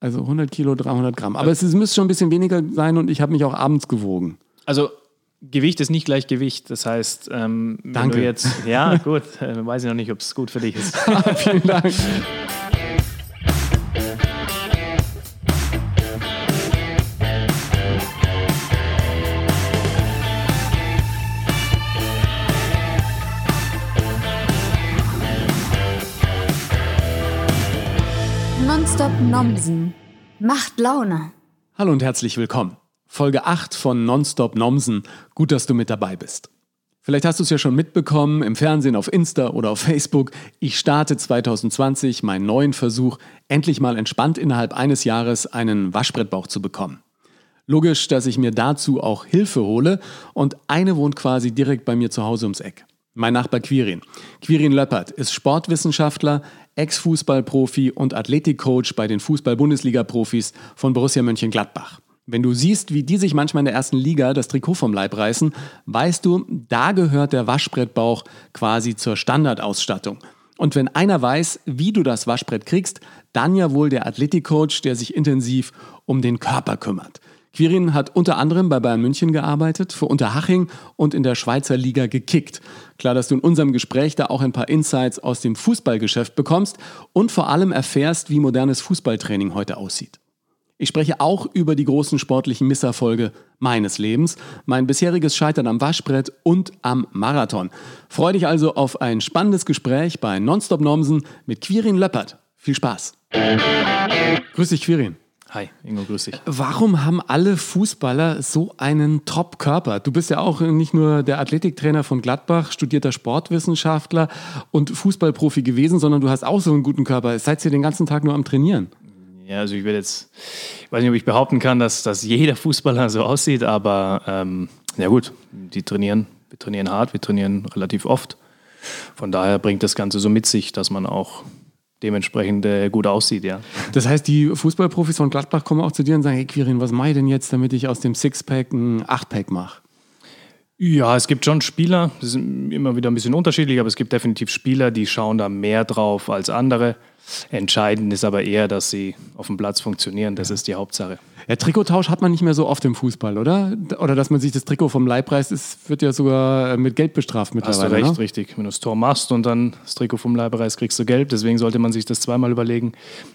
Also 100 Kilo, 300 Gramm. Aber es, es müsste schon ein bisschen weniger sein und ich habe mich auch abends gewogen. Also Gewicht ist nicht gleich Gewicht. Das heißt, ähm, wenn Danke. du jetzt, ja gut, äh, weiß ich noch nicht, ob es gut für dich ist. Vielen Dank. Nomsen. Macht Laune. Hallo und herzlich willkommen. Folge 8 von Nonstop Nomsen. Gut, dass du mit dabei bist. Vielleicht hast du es ja schon mitbekommen im Fernsehen, auf Insta oder auf Facebook. Ich starte 2020 meinen neuen Versuch, endlich mal entspannt innerhalb eines Jahres einen Waschbrettbauch zu bekommen. Logisch, dass ich mir dazu auch Hilfe hole und eine wohnt quasi direkt bei mir zu Hause ums Eck. Mein Nachbar Quirin. Quirin Löppert ist Sportwissenschaftler, Ex-Fußballprofi und Athletikcoach bei den Fußball-Bundesliga-Profis von Borussia Mönchengladbach. Wenn du siehst, wie die sich manchmal in der ersten Liga das Trikot vom Leib reißen, weißt du, da gehört der Waschbrettbauch quasi zur Standardausstattung. Und wenn einer weiß, wie du das Waschbrett kriegst, dann ja wohl der Athletikcoach, der sich intensiv um den Körper kümmert. Quirin hat unter anderem bei Bayern München gearbeitet, für Unterhaching und in der Schweizer Liga gekickt. Klar, dass du in unserem Gespräch da auch ein paar Insights aus dem Fußballgeschäft bekommst und vor allem erfährst, wie modernes Fußballtraining heute aussieht. Ich spreche auch über die großen sportlichen Misserfolge meines Lebens, mein bisheriges Scheitern am Waschbrett und am Marathon. Freue dich also auf ein spannendes Gespräch bei Nonstop Nomsen mit Quirin Löppert. Viel Spaß. Grüß dich, Quirin. Hi, Ingo, grüß dich. Warum haben alle Fußballer so einen Top-Körper? Du bist ja auch nicht nur der Athletiktrainer von Gladbach, studierter Sportwissenschaftler und Fußballprofi gewesen, sondern du hast auch so einen guten Körper. Seid ihr den ganzen Tag nur am Trainieren? Ja, also ich will jetzt, ich weiß nicht, ob ich behaupten kann, dass, dass jeder Fußballer so aussieht, aber ähm, ja gut, die trainieren, wir trainieren hart, wir trainieren relativ oft. Von daher bringt das Ganze so mit sich, dass man auch dementsprechend äh, gut aussieht, ja. Das heißt, die Fußballprofis von Gladbach kommen auch zu dir und sagen, hey Quirin, was mache ich denn jetzt, damit ich aus dem Sixpack ein Achtpack mache? Ja, es gibt schon Spieler, das ist immer wieder ein bisschen unterschiedlich, aber es gibt definitiv Spieler, die schauen da mehr drauf als andere. Entscheidend ist aber eher, dass sie auf dem Platz funktionieren. Das ist die Hauptsache. Ja, Trikottausch hat man nicht mehr so oft im Fußball, oder? Oder dass man sich das Trikot vom Leib reißt, ist, wird ja sogar mit Geld bestraft Hast mittlerweile. du recht, ne? richtig. Wenn du das Tor machst und dann das Trikot vom Leib reißt, kriegst du gelb. Deswegen sollte man sich das zweimal überlegen.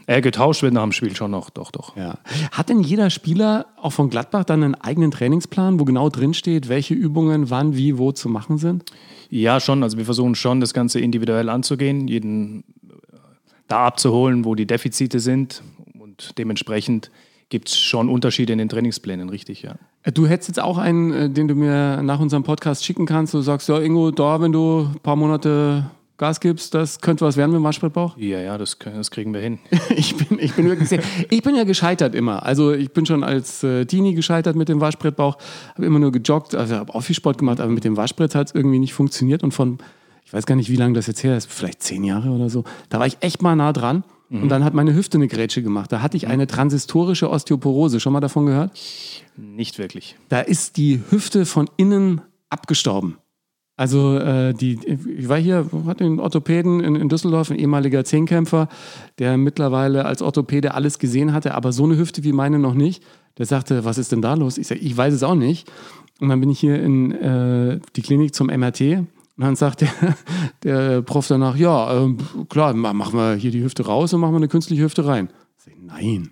Äh, getauscht wird nach dem Spiel schon noch, doch, doch. Ja. Hat denn jeder Spieler auch von Gladbach dann einen eigenen Trainingsplan, wo genau drin steht, welche Übungen wann, wie, wo zu machen sind? Ja, schon. Also wir versuchen schon, das Ganze individuell anzugehen, jeden da abzuholen, wo die Defizite sind. Und dementsprechend gibt es schon Unterschiede in den Trainingsplänen, richtig, ja. Äh, Du hättest jetzt auch einen, äh, den du mir nach unserem Podcast schicken kannst. Du sagst, ja, Ingo, da, wenn du ein paar Monate Gas gibst, das könnte was werden mit dem Waschbrettbauch. Ja, ja, das, können- das kriegen wir hin. Ich bin, ich bin wirklich sehr, ich bin ja gescheitert immer. Also ich bin schon als äh, Teenie gescheitert mit dem Waschbrettbauch, habe immer nur gejoggt, also habe auch viel Sport gemacht, aber mit dem Waschbrett hat es irgendwie nicht funktioniert. Und von, ich weiß gar nicht, wie lange das jetzt her ist, vielleicht zehn Jahre oder so, da war ich echt mal nah dran. Und dann hat meine Hüfte eine Grätsche gemacht. Da hatte ich eine transistorische Osteoporose. Schon mal davon gehört? Nicht wirklich. Da ist die Hüfte von innen abgestorben. Also äh, die, ich war hier, hatte einen Orthopäden in, in Düsseldorf, ein ehemaliger Zehnkämpfer, der mittlerweile als Orthopäde alles gesehen hatte, aber so eine Hüfte wie meine noch nicht. Der sagte, was ist denn da los? Ich sage, ich weiß es auch nicht. Und dann bin ich hier in äh, die Klinik zum MRT und dann sagt der, der Prof danach, ja, ähm, klar, ma- machen wir hier die Hüfte raus und machen wir eine künstliche Hüfte rein. Ich nein,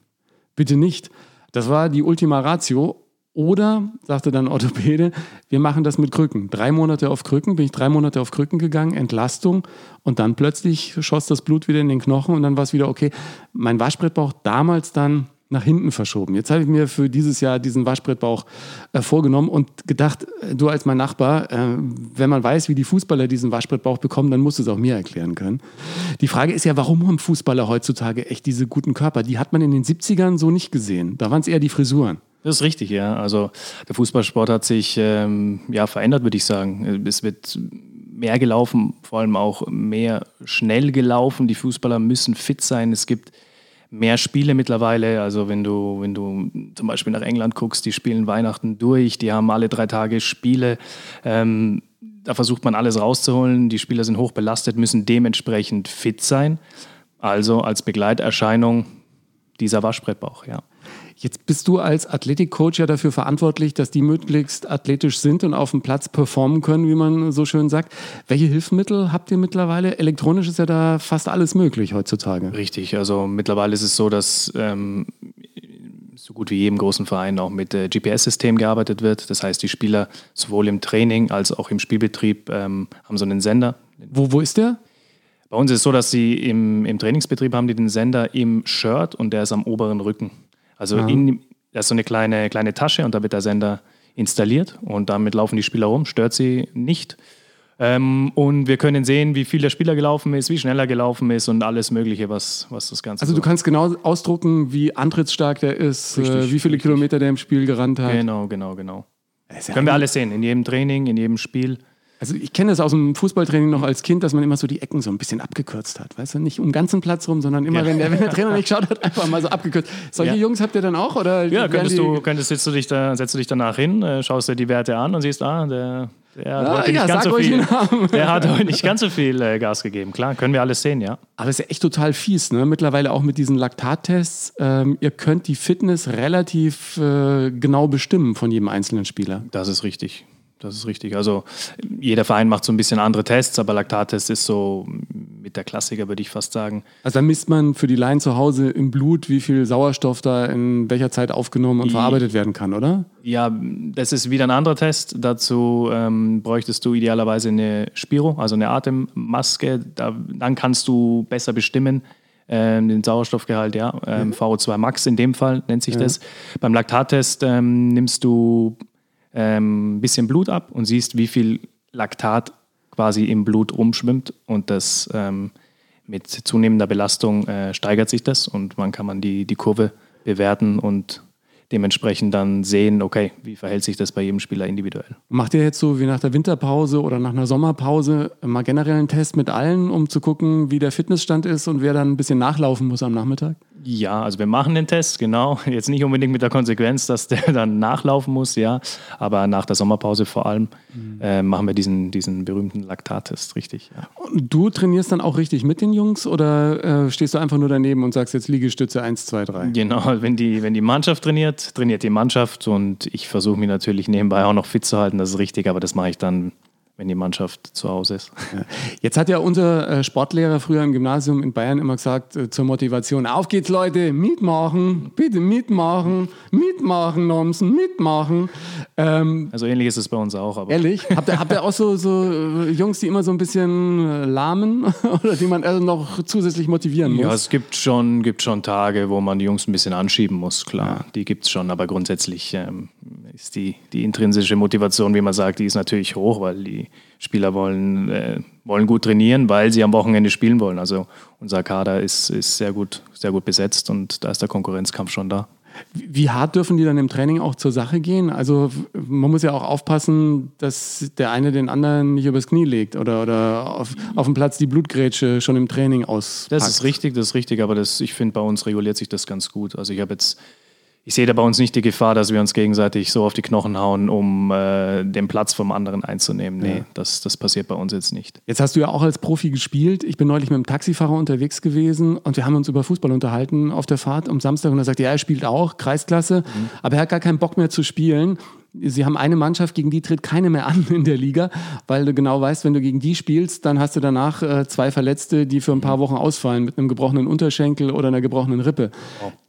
bitte nicht. Das war die Ultima Ratio. Oder, sagte dann Orthopäde, wir machen das mit Krücken. Drei Monate auf Krücken, bin ich drei Monate auf Krücken gegangen, Entlastung und dann plötzlich schoss das Blut wieder in den Knochen und dann war es wieder okay. Mein Waschbrettbauch damals dann nach hinten verschoben. Jetzt habe ich mir für dieses Jahr diesen Waschbrettbauch äh, vorgenommen und gedacht, äh, du als mein Nachbar, äh, wenn man weiß, wie die Fußballer diesen Waschbrettbauch bekommen, dann musst du es auch mir erklären können. Die Frage ist ja, warum haben Fußballer heutzutage echt diese guten Körper? Die hat man in den 70ern so nicht gesehen. Da waren es eher die Frisuren. Das ist richtig, ja. Also der Fußballsport hat sich ähm, ja, verändert, würde ich sagen. Es wird mehr gelaufen, vor allem auch mehr schnell gelaufen. Die Fußballer müssen fit sein. Es gibt mehr Spiele mittlerweile. Also wenn du, wenn du zum Beispiel nach England guckst, die spielen Weihnachten durch, die haben alle drei Tage Spiele. Ähm, da versucht man alles rauszuholen. Die Spieler sind hoch belastet, müssen dementsprechend fit sein. Also als Begleiterscheinung dieser Waschbrettbauch, ja. Jetzt bist du als Athletikcoach ja dafür verantwortlich, dass die möglichst athletisch sind und auf dem Platz performen können, wie man so schön sagt. Welche Hilfsmittel habt ihr mittlerweile? Elektronisch ist ja da fast alles möglich heutzutage. Richtig, also mittlerweile ist es so, dass ähm, so gut wie jedem großen Verein auch mit äh, GPS-System gearbeitet wird. Das heißt, die Spieler sowohl im Training als auch im Spielbetrieb ähm, haben so einen Sender. Wo, wo ist der? Bei uns ist es so, dass sie im, im Trainingsbetrieb haben die den Sender im Shirt und der ist am oberen Rücken. Also ja. in, da ist so eine kleine, kleine Tasche und da wird der Sender installiert und damit laufen die Spieler rum, stört sie nicht. Ähm, und wir können sehen, wie viel der Spieler gelaufen ist, wie schnell er gelaufen ist und alles Mögliche, was, was das Ganze Also, du kannst genau ausdrucken, wie antrittstark der ist, äh, wie viele richtig. Kilometer der im Spiel gerannt hat. Genau, genau, genau. Ja können wir alles sehen, in jedem Training, in jedem Spiel. Also ich kenne das aus dem Fußballtraining noch als Kind, dass man immer so die Ecken so ein bisschen abgekürzt hat. Weißt du, nicht um den ganzen Platz rum, sondern immer, ja. wenn, der, wenn der Trainer nicht schaut hat, einfach mal so abgekürzt. Solche ja. Jungs habt ihr dann auch? Oder ja, könntest du, könntest, setzt, du dich da, setzt du dich danach hin, äh, schaust dir die Werte an und siehst, ah, der, der hat, ja, heute, nicht ganz so viel, der hat heute nicht ganz so viel äh, Gas gegeben. Klar, können wir alles sehen, ja. Aber es ist ja echt total fies, ne? Mittlerweile auch mit diesen Laktattests. Ähm, ihr könnt die Fitness relativ äh, genau bestimmen von jedem einzelnen Spieler. Das ist richtig das ist richtig. Also jeder Verein macht so ein bisschen andere Tests, aber Laktattest ist so mit der Klassiker, würde ich fast sagen. Also da misst man für die Laien zu Hause im Blut, wie viel Sauerstoff da in welcher Zeit aufgenommen und verarbeitet werden kann, oder? Ja, das ist wieder ein anderer Test. Dazu ähm, bräuchtest du idealerweise eine Spiro, also eine Atemmaske. Da, dann kannst du besser bestimmen, ähm, den Sauerstoffgehalt, ja, ähm, mhm. VO2 Max in dem Fall nennt sich ja. das. Beim Laktattest ähm, nimmst du ähm, bisschen Blut ab und siehst, wie viel Laktat quasi im Blut rumschwimmt und das ähm, mit zunehmender Belastung äh, steigert sich das und man kann man die, die Kurve bewerten und dementsprechend dann sehen, okay, wie verhält sich das bei jedem Spieler individuell. Macht ihr jetzt so wie nach der Winterpause oder nach einer Sommerpause mal generell einen Test mit allen, um zu gucken, wie der Fitnessstand ist und wer dann ein bisschen nachlaufen muss am Nachmittag? Ja, also wir machen den Test, genau. Jetzt nicht unbedingt mit der Konsequenz, dass der dann nachlaufen muss, ja. Aber nach der Sommerpause vor allem mhm. äh, machen wir diesen, diesen berühmten Laktattest, richtig. Ja. Und du trainierst dann auch richtig mit den Jungs oder äh, stehst du einfach nur daneben und sagst jetzt Liegestütze 1, 2, 3? Genau, wenn die, wenn die Mannschaft trainiert, trainiert die Mannschaft und ich versuche mich natürlich nebenbei auch noch fit zu halten, das ist richtig, aber das mache ich dann wenn die Mannschaft zu Hause ist. Jetzt hat ja unser äh, Sportlehrer früher im Gymnasium in Bayern immer gesagt äh, zur Motivation, auf geht's Leute, mitmachen, bitte mitmachen, mitmachen, Nomsen, mitmachen. Ähm, also ähnlich ist es bei uns auch. Aber. Ehrlich? Habt ihr, habt ihr auch so, so äh, Jungs, die immer so ein bisschen lahmen oder die man also noch zusätzlich motivieren muss? Ja, es gibt schon, gibt schon Tage, wo man die Jungs ein bisschen anschieben muss, klar. Ja. Die gibt es schon, aber grundsätzlich ähm, ist die, die intrinsische Motivation, wie man sagt, die ist natürlich hoch, weil die Spieler wollen, äh, wollen gut trainieren, weil sie am Wochenende spielen wollen. Also unser Kader ist, ist sehr, gut, sehr gut besetzt und da ist der Konkurrenzkampf schon da. Wie hart dürfen die dann im Training auch zur Sache gehen? Also man muss ja auch aufpassen, dass der eine den anderen nicht übers Knie legt oder, oder auf, auf dem Platz die Blutgrätsche schon im Training auspackt. Das ist richtig, das ist richtig, aber das, ich finde, bei uns reguliert sich das ganz gut. Also ich habe jetzt ich sehe da bei uns nicht die Gefahr, dass wir uns gegenseitig so auf die Knochen hauen, um äh, den Platz vom anderen einzunehmen. Nee, ja. das, das passiert bei uns jetzt nicht. Jetzt hast du ja auch als Profi gespielt. Ich bin neulich mit einem Taxifahrer unterwegs gewesen und wir haben uns über Fußball unterhalten auf der Fahrt am Samstag und er sagt, ja, er spielt auch, Kreisklasse, mhm. aber er hat gar keinen Bock mehr zu spielen sie haben eine Mannschaft, gegen die tritt keine mehr an in der Liga, weil du genau weißt, wenn du gegen die spielst, dann hast du danach äh, zwei Verletzte, die für ein paar Wochen ausfallen mit einem gebrochenen Unterschenkel oder einer gebrochenen Rippe.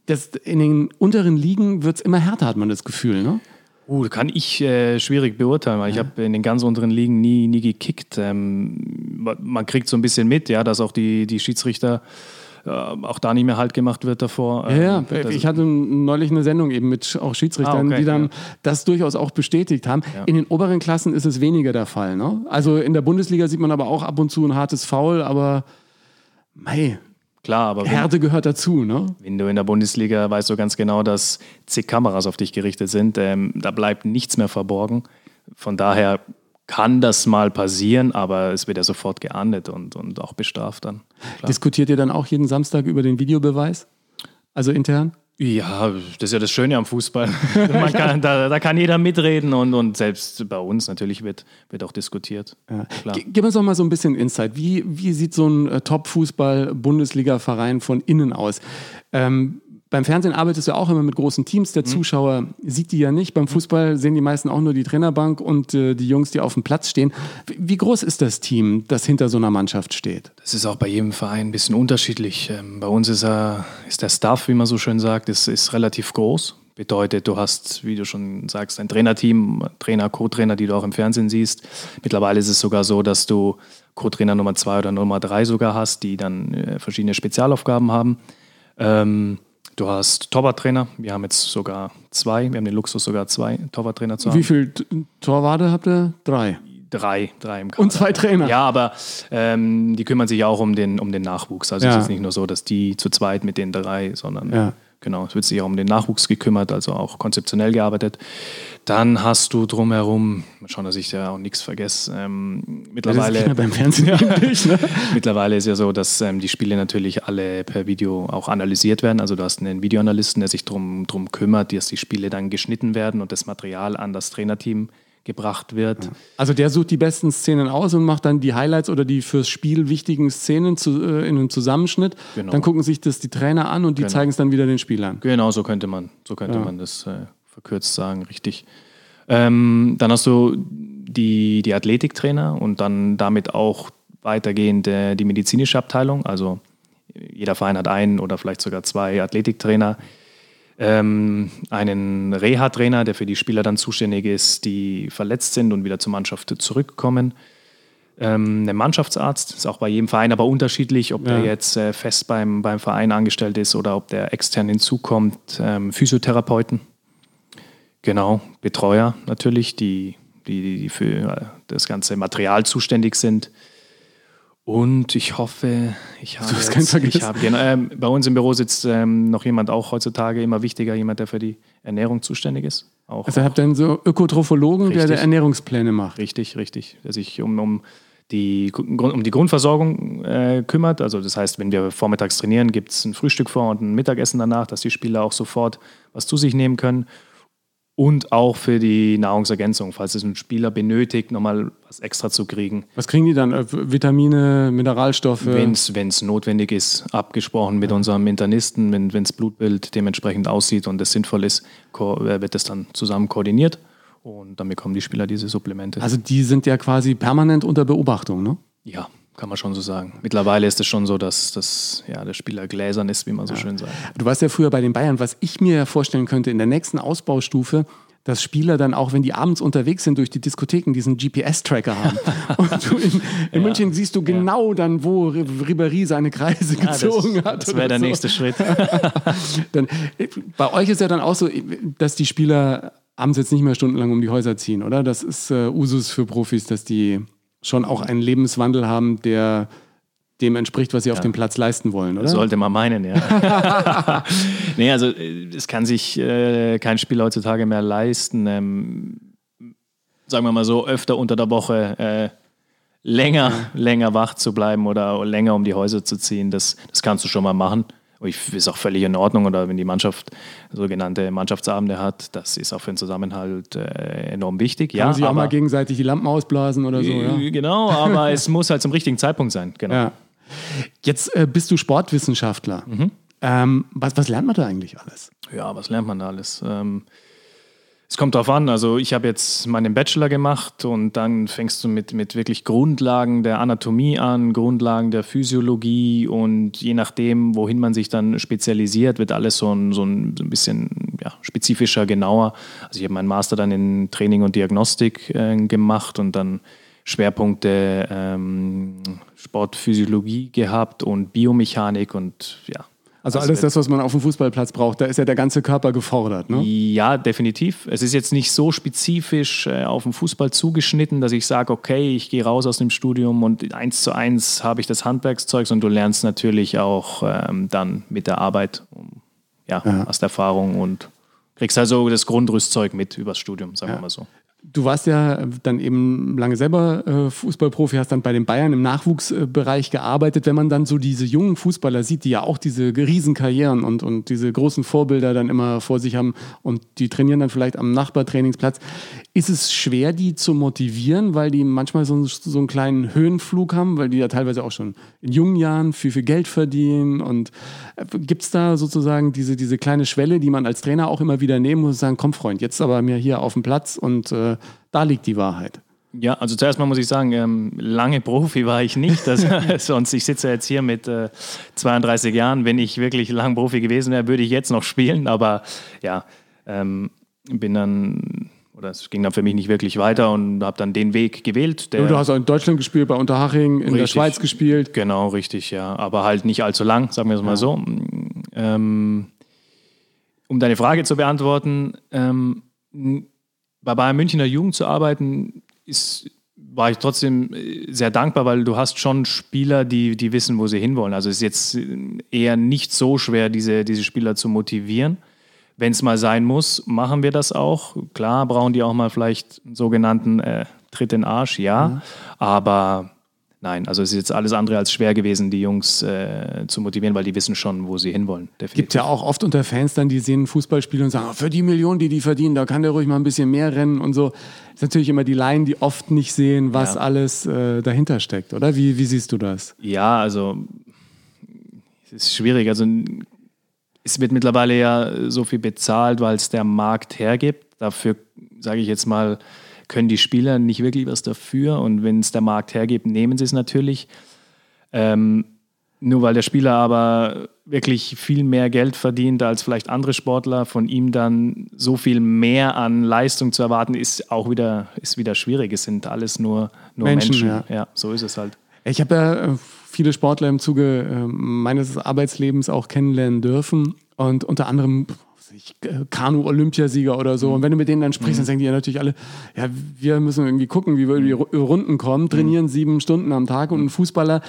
Das, in den unteren Ligen wird es immer härter, hat man das Gefühl, ne? Uh, kann ich äh, schwierig beurteilen, weil ja. ich habe in den ganz unteren Ligen nie, nie gekickt. Ähm, man kriegt so ein bisschen mit, ja, dass auch die, die Schiedsrichter auch da nicht mehr Halt gemacht wird davor. Ja, ja. Ähm, ich hatte neulich eine Sendung eben mit auch Schiedsrichtern, ah, okay, die dann ja. das durchaus auch bestätigt haben. Ja. In den oberen Klassen ist es weniger der Fall. Ne? Also in der Bundesliga sieht man aber auch ab und zu ein hartes Foul, aber mei, Klar, aber Härte gehört dazu, ne? Wenn du in der Bundesliga weißt du ganz genau, dass zig Kameras auf dich gerichtet sind, ähm, da bleibt nichts mehr verborgen. Von daher kann das mal passieren, aber es wird ja sofort geahndet und, und auch bestraft dann. Klar. Diskutiert ihr dann auch jeden Samstag über den Videobeweis? Also intern? Ja, das ist ja das Schöne am Fußball. Kann, da, da, kann jeder mitreden und, und selbst bei uns natürlich wird, wird auch diskutiert. Ja. Gib uns doch mal so ein bisschen Insight. Wie, wie sieht so ein äh, Top-Fußball-Bundesliga-Verein von innen aus? Ähm, beim Fernsehen arbeitest du auch immer mit großen Teams. Der Zuschauer sieht die ja nicht. Beim Fußball sehen die meisten auch nur die Trainerbank und äh, die Jungs, die auf dem Platz stehen. Wie- groß ist das Team, das hinter so einer Mannschaft steht? Das ist auch bei jedem Verein ein bisschen unterschiedlich. Ähm, Bei uns ist, er, ist der Staff, wie man so schön sagt, ist, ist relativ groß. Bedeutet, du hast, wie du schon sagst, ein Trainerteam, Trainer, Co-Trainer, die du auch im Fernsehen siehst. Mittlerweile ist es sogar so, dass du Co-Trainer Nummer zwei oder Nummer drei sogar hast, die dann äh, verschiedene Spezialaufgaben haben. Ähm, du hast Torwarttrainer. Wir haben jetzt sogar zwei. Wir haben den Luxus, sogar zwei Torwarttrainer zu haben. Wie viele Torwarte habt ihr? Drei. Drei, drei im Kader. Und zwei Trainer. Ja, aber ähm, die kümmern sich auch um den, um den Nachwuchs. Also Ja. es ist nicht nur so, dass die zu zweit mit den drei, sondern Ja. Genau, es wird sich auch um den Nachwuchs gekümmert, also auch konzeptionell gearbeitet. Dann hast du drumherum, mal schauen, dass ich da auch nichts vergesse. Ähm, Das ist mittlerweile, Kinder beim Fernsehen üblich, ne? mittlerweile ist ja so, dass ähm, die Spiele natürlich alle per Video auch analysiert werden. Also du hast einen Videoanalysten, der sich darum drum kümmert, dass die Spiele dann geschnitten werden und das Material an das Trainerteam gebracht wird. Also der sucht die besten Szenen aus und macht dann die Highlights oder die fürs Spiel wichtigen Szenen zu, äh, in einem Zusammenschnitt. Genau. Dann gucken sich das die Trainer an und die zeigen es dann wieder den Spielern. Genau, so könnte man, so könnte man das äh, verkürzt sagen, richtig. Ähm, dann hast du die, die Athletiktrainer und dann damit auch weitergehend äh, die medizinische Abteilung. Also jeder Verein hat einen oder vielleicht sogar zwei Athletiktrainer. Ähm, einen Reha-Trainer, der für die Spieler dann zuständig ist, die verletzt sind und wieder zur Mannschaft zurückkommen. Ähm, einen Mannschaftsarzt, ist auch bei jedem Verein aber unterschiedlich, ob der Ja. jetzt äh, fest beim, beim Verein angestellt ist oder ob der extern hinzukommt. Ähm, Physiotherapeuten, genau, Betreuer natürlich, die, die, die für äh, das ganze Material zuständig sind. Und ich hoffe, ich habe, hast keinen vergessen. ich habe genau, ähm, bei uns im Büro sitzt ähm, noch jemand, auch heutzutage immer wichtiger, jemand, der für die Ernährung zuständig ist. Auch, Also ihr habt dann so Ökotrophologen, der, der Richtig. Ernährungspläne macht. Richtig, richtig. Der sich um, um, die, um die Grundversorgung äh, kümmert. Also das heißt, wenn wir vormittags trainieren, gibt es ein Frühstück vor und ein Mittagessen danach, dass die Spieler auch sofort was zu sich nehmen können. Und auch für die Nahrungsergänzung, falls es ein Spieler benötigt, nochmal was extra zu kriegen. Was kriegen die dann? Äh, Vitamine, Mineralstoffe? Wenn es notwendig ist, abgesprochen mit unserem Internisten, wenn das Blutbild dementsprechend aussieht und es sinnvoll ist, äh, wird das dann zusammen koordiniert und dann bekommen die Spieler diese Supplemente. Also die sind ja quasi permanent unter Beobachtung, ne? Ja, kann man schon so sagen. Mittlerweile ist es schon so, dass, dass ja, der Spieler gläsern ist, wie man so schön sagt. Du warst ja früher bei den Bayern, was ich mir ja vorstellen könnte, in der nächsten Ausbaustufe, dass Spieler dann auch, wenn die abends unterwegs sind durch die Diskotheken, diesen GPS-Tracker haben. Und du in, in München siehst du genau dann, wo Ri- Ribéry seine Kreise gezogen hat. das wäre der so. nächste Schritt. Dann, bei euch ist ja dann auch so, dass die Spieler abends jetzt nicht mehr stundenlang um die Häuser ziehen, oder? Das ist äh, Usus für Profis, dass die schon auch einen Lebenswandel haben, der dem entspricht, was sie auf dem Platz leisten wollen, oder? Sollte man meinen, ja. nee, also äh, es kann sich äh, kein Spieler heutzutage mehr leisten, ähm, sagen wir mal so, öfter unter der Woche äh, länger, länger wach zu bleiben oder länger um die Häuser zu ziehen. Das, das kannst du schon mal machen. Ich ist auch völlig in Ordnung. Oder wenn die Mannschaft sogenannte Mannschaftsabende hat, das ist auch für den Zusammenhalt äh, enorm wichtig. Kann ja, man sich auch aber- mal gegenseitig die Lampen ausblasen oder so, ja? Äh, Genau, aber es muss halt zum richtigen Zeitpunkt sein. Genau. Ja. Jetzt äh, bist du Sportwissenschaftler. Mhm. Ähm, was, was lernt man da eigentlich alles? Ja, was lernt man da alles? Ähm, es kommt drauf an. Also ich habe jetzt meinen Bachelor gemacht und dann fängst du mit, mit wirklich Grundlagen der Anatomie an, Grundlagen der Physiologie und je nachdem, wohin man sich dann spezialisiert, wird alles so ein, so ein, so ein bisschen ja, spezifischer, genauer. Also ich habe meinen Master dann in Training und Diagnostik äh, gemacht und dann Schwerpunkte ähm, Sportphysiologie gehabt und Biomechanik und ja. Also Das alles das, was man auf dem Fußballplatz braucht, da ist ja der ganze Körper gefordert. Ne? Ja, definitiv. Es ist jetzt nicht so spezifisch äh, auf den Fußball zugeschnitten, dass ich sage, okay, ich gehe raus aus dem Studium und eins zu eins habe ich das Handwerkszeug, sondern du lernst natürlich auch ähm, dann mit der Arbeit, um, ja, hast Erfahrung und kriegst also das Grundrüstzeug mit übers Studium, sagen wir mal so. Du warst ja dann eben lange selber äh, Fußballprofi, hast dann bei den Bayern im Nachwuchsbereich gearbeitet. Wenn man dann so diese jungen Fußballer sieht, die ja auch diese Riesenkarrieren und, und diese großen Vorbilder dann immer vor sich haben und die trainieren dann vielleicht am Nachbartrainingsplatz, ist es schwer, die zu motivieren, weil die manchmal so, so einen kleinen Höhenflug haben, weil die ja teilweise auch schon in jungen Jahren viel, viel Geld verdienen. Und äh, gibt es da sozusagen diese, diese kleine Schwelle, die man als Trainer auch immer wieder nehmen muss und sagen, komm Freund, jetzt aber mir hier auf dem Platz und äh, da liegt die Wahrheit. Ja, also zuerst mal muss ich sagen, ähm, lange Profi war ich nicht. Das, sonst, ich sitze jetzt hier mit äh, 32 Jahren. Wenn ich wirklich lang Profi gewesen wäre, würde ich jetzt noch spielen. Aber ja, ähm, bin dann, es ging dann für mich nicht wirklich weiter und habe dann den Weg gewählt. du hast auch in Deutschland gespielt, bei Unterhaching, in richtig, der Schweiz gespielt. Genau, richtig, ja. Aber halt nicht allzu lang, sagen wir es mal ja. so. Ähm, um deine Frage zu beantworten, ähm, bei Bayern Münchner Jugend zu arbeiten, ist, war ich trotzdem äh, sehr dankbar, weil du hast schon Spieler, die, die wissen, wo sie hinwollen. Also es ist jetzt eher nicht so schwer, diese, diese Spieler zu motivieren. Wenn es mal sein muss, machen wir das auch. Klar brauchen die auch mal vielleicht einen sogenannten äh, Tritt in den Arsch, ja. Mhm. Aber Nein, also es ist jetzt alles andere als schwer gewesen, die Jungs äh, zu motivieren, weil die wissen schon, wo sie hinwollen. Es Gibt ja auch oft unter Fans dann, die sehen ein Fußballspiel und sagen, für die Millionen, die die verdienen, da kann der ruhig mal ein bisschen mehr rennen und so. Das ist natürlich immer die Laien, die oft nicht sehen, was ja. alles äh, dahinter steckt, oder? Wie, wie siehst du das? Ja, also es ist schwierig. Also es wird mittlerweile ja so viel bezahlt, weil es der Markt hergibt. Dafür sage ich jetzt mal, können die Spieler nicht wirklich was dafür und wenn es der Markt hergibt, nehmen sie es natürlich. Ähm, nur weil der Spieler aber wirklich viel mehr Geld verdient als vielleicht andere Sportler, von ihm dann so viel mehr an Leistung zu erwarten, ist auch wieder, ist wieder schwierig. Es sind alles nur, nur Menschen. Menschen. Ja. ja, so ist es halt. Ich habe ja äh, viele Sportler im Zuge äh, meines Arbeitslebens auch kennenlernen dürfen und unter anderem Kanu-Olympiasieger oder so. Und wenn du mit denen dann sprichst, dann mhm. sagen die ja natürlich alle, ja, wir müssen irgendwie gucken, wie wir über die Runden kommen, trainieren sieben Stunden am Tag und ein Fußballer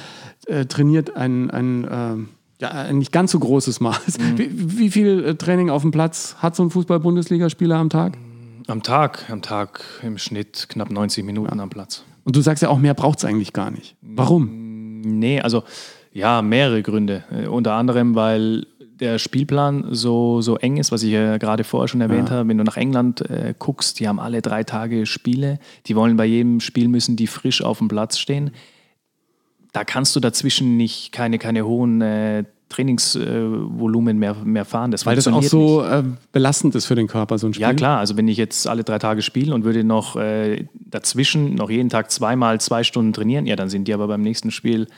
äh, trainiert ein, ein, äh, ja, ein nicht ganz so großes Maß. Mhm. Wie, wie, viel äh, Training auf dem Platz hat so ein Fußball-Bundesligaspieler am Tag? Am Tag, am Tag im Schnitt knapp 90 Minuten ja. am Platz. Und du sagst ja auch, mehr braucht es eigentlich gar nicht. Warum? Nee, also ja, mehrere Gründe. Äh, unter anderem, weil der Spielplan so, so eng ist, was ich ja gerade vorher schon erwähnt ja. habe. Wenn du nach England äh, guckst, die haben alle drei Tage Spiele. Die wollen bei jedem Spiel müssen die frisch auf dem Platz stehen. Da kannst du dazwischen nicht keine, keine hohen äh, Trainingsvolumen mehr, mehr fahren. Das Weil das auch so äh, belastend ist für den Körper, so ein Spiel. Ja, klar. Also, wenn ich jetzt alle drei Tage spiele und würde noch äh, dazwischen noch jeden Tag zweimal zwei Stunden trainieren, ja, dann sind die aber beim nächsten Spiel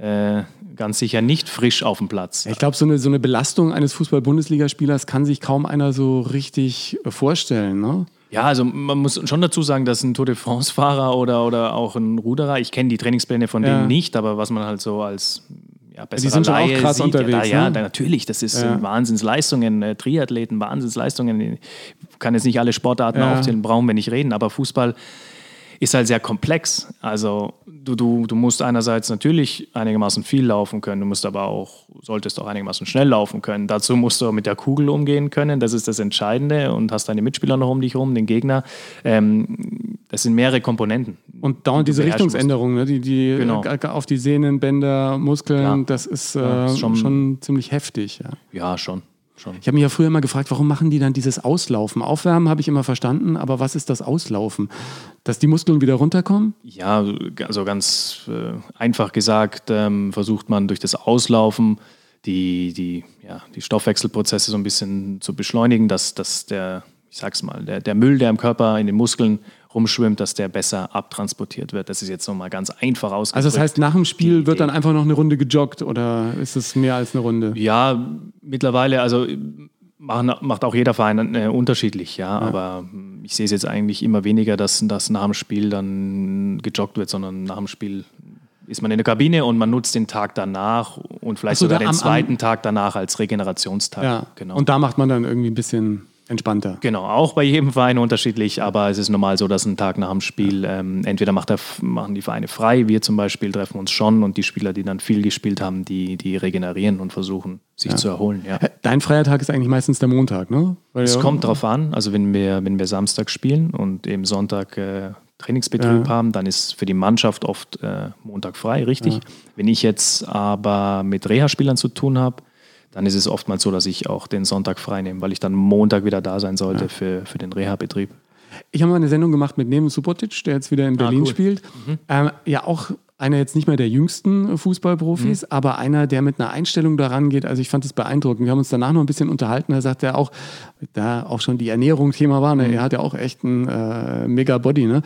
äh, ganz sicher nicht frisch auf dem Platz. Ich glaube, so eine, so eine Belastung eines Fußball-Bundesligaspielers kann sich kaum einer so richtig vorstellen. Ne? Ja, also man muss schon dazu sagen, dass ein Tour de France-Fahrer oder, oder auch ein Ruderer, ich kenne die Trainingspläne von denen ja. nicht, aber was man halt so als ja, Die sind schon Laie auch krass sieht, unterwegs. Ja, ne? ja natürlich, das ist ja. Wahnsinnsleistungen, äh, Triathleten, Wahnsinnsleistungen. Ich kann jetzt nicht alle Sportarten aufzählen, brauchen wir nicht reden, aber Fußball ist halt sehr komplex. Also du, du, du musst einerseits natürlich einigermaßen viel laufen können, du musst aber auch, solltest auch einigermaßen schnell laufen können. Dazu musst du mit der Kugel umgehen können, das ist das Entscheidende und hast deine Mitspieler noch um dich herum, den Gegner. Ähm, das sind mehrere Komponenten. Und dauernd diese Richtungsänderungen, ne? die, die genau. auf die Sehnen, Bänder, Muskeln, ja. das ist, äh, ja, ist schon, schon, ziemlich heftig. Ja, ja schon. Schon. Ich habe mich ja früher immer gefragt, warum machen die dann dieses Auslaufen? Aufwärmen habe ich immer verstanden, aber was ist das Auslaufen? Dass die Muskeln wieder runterkommen? Ja, also ganz äh, einfach gesagt, ähm, versucht man durch das Auslaufen die, die, ja, die Stoffwechselprozesse so ein bisschen zu beschleunigen, dass, dass der, ich sag's mal, der, der Müll, der im Körper, in den Muskeln rumschwimmt, dass der besser abtransportiert wird. Das ist jetzt nochmal ganz einfach ausgedrückt. Also das heißt, nach dem Spiel wird dann einfach noch eine Runde gejoggt oder ist es mehr als eine Runde? Ja, mittlerweile, also macht auch jeder Verein äh, unterschiedlich, ja, ja, aber ich sehe es jetzt eigentlich immer weniger, dass, dass nach dem Spiel dann gejoggt wird, sondern nach dem Spiel ist man in der Kabine und man nutzt den Tag danach und vielleicht so, sogar den am, zweiten am, Tag danach als Regenerationstag. Ja, genau. Und da macht man dann irgendwie ein bisschen entspannter. Genau, auch bei jedem Verein unterschiedlich, aber es ist normal so, dass ein Tag nach dem Spiel ähm, entweder macht er, machen die Vereine frei, wir zum Beispiel treffen uns schon und die Spieler, die dann viel gespielt haben, die, die regenerieren und versuchen, sich Ja. zu erholen. Ja. Dein freier Tag ist eigentlich meistens der Montag, ne? Weil Es ja- kommt drauf an, also wenn wir, wenn wir Samstag spielen und eben Sonntag äh, Trainingsbetrieb Ja. haben, dann ist für die Mannschaft oft äh, Montag frei, richtig. Wenn ich jetzt aber mit Reha-Spielern zu tun habe, dann ist es oftmals so, dass ich auch den Sonntag frei nehme, weil ich dann Montag wieder da sein sollte für, für den Reha-Betrieb. Ich habe mal eine Sendung gemacht mit Neven Subotic, der jetzt wieder in Berlin cool. spielt. Ähm, ja, auch einer jetzt nicht mehr der jüngsten Fußballprofis, aber einer, der mit einer Einstellung daran geht. Also ich fand es beeindruckend. Wir haben uns danach noch ein bisschen unterhalten. Da sagt er auch, da auch schon die Ernährung Thema war. Ne? Er hat ja auch echt einen äh, mega Body. Ne?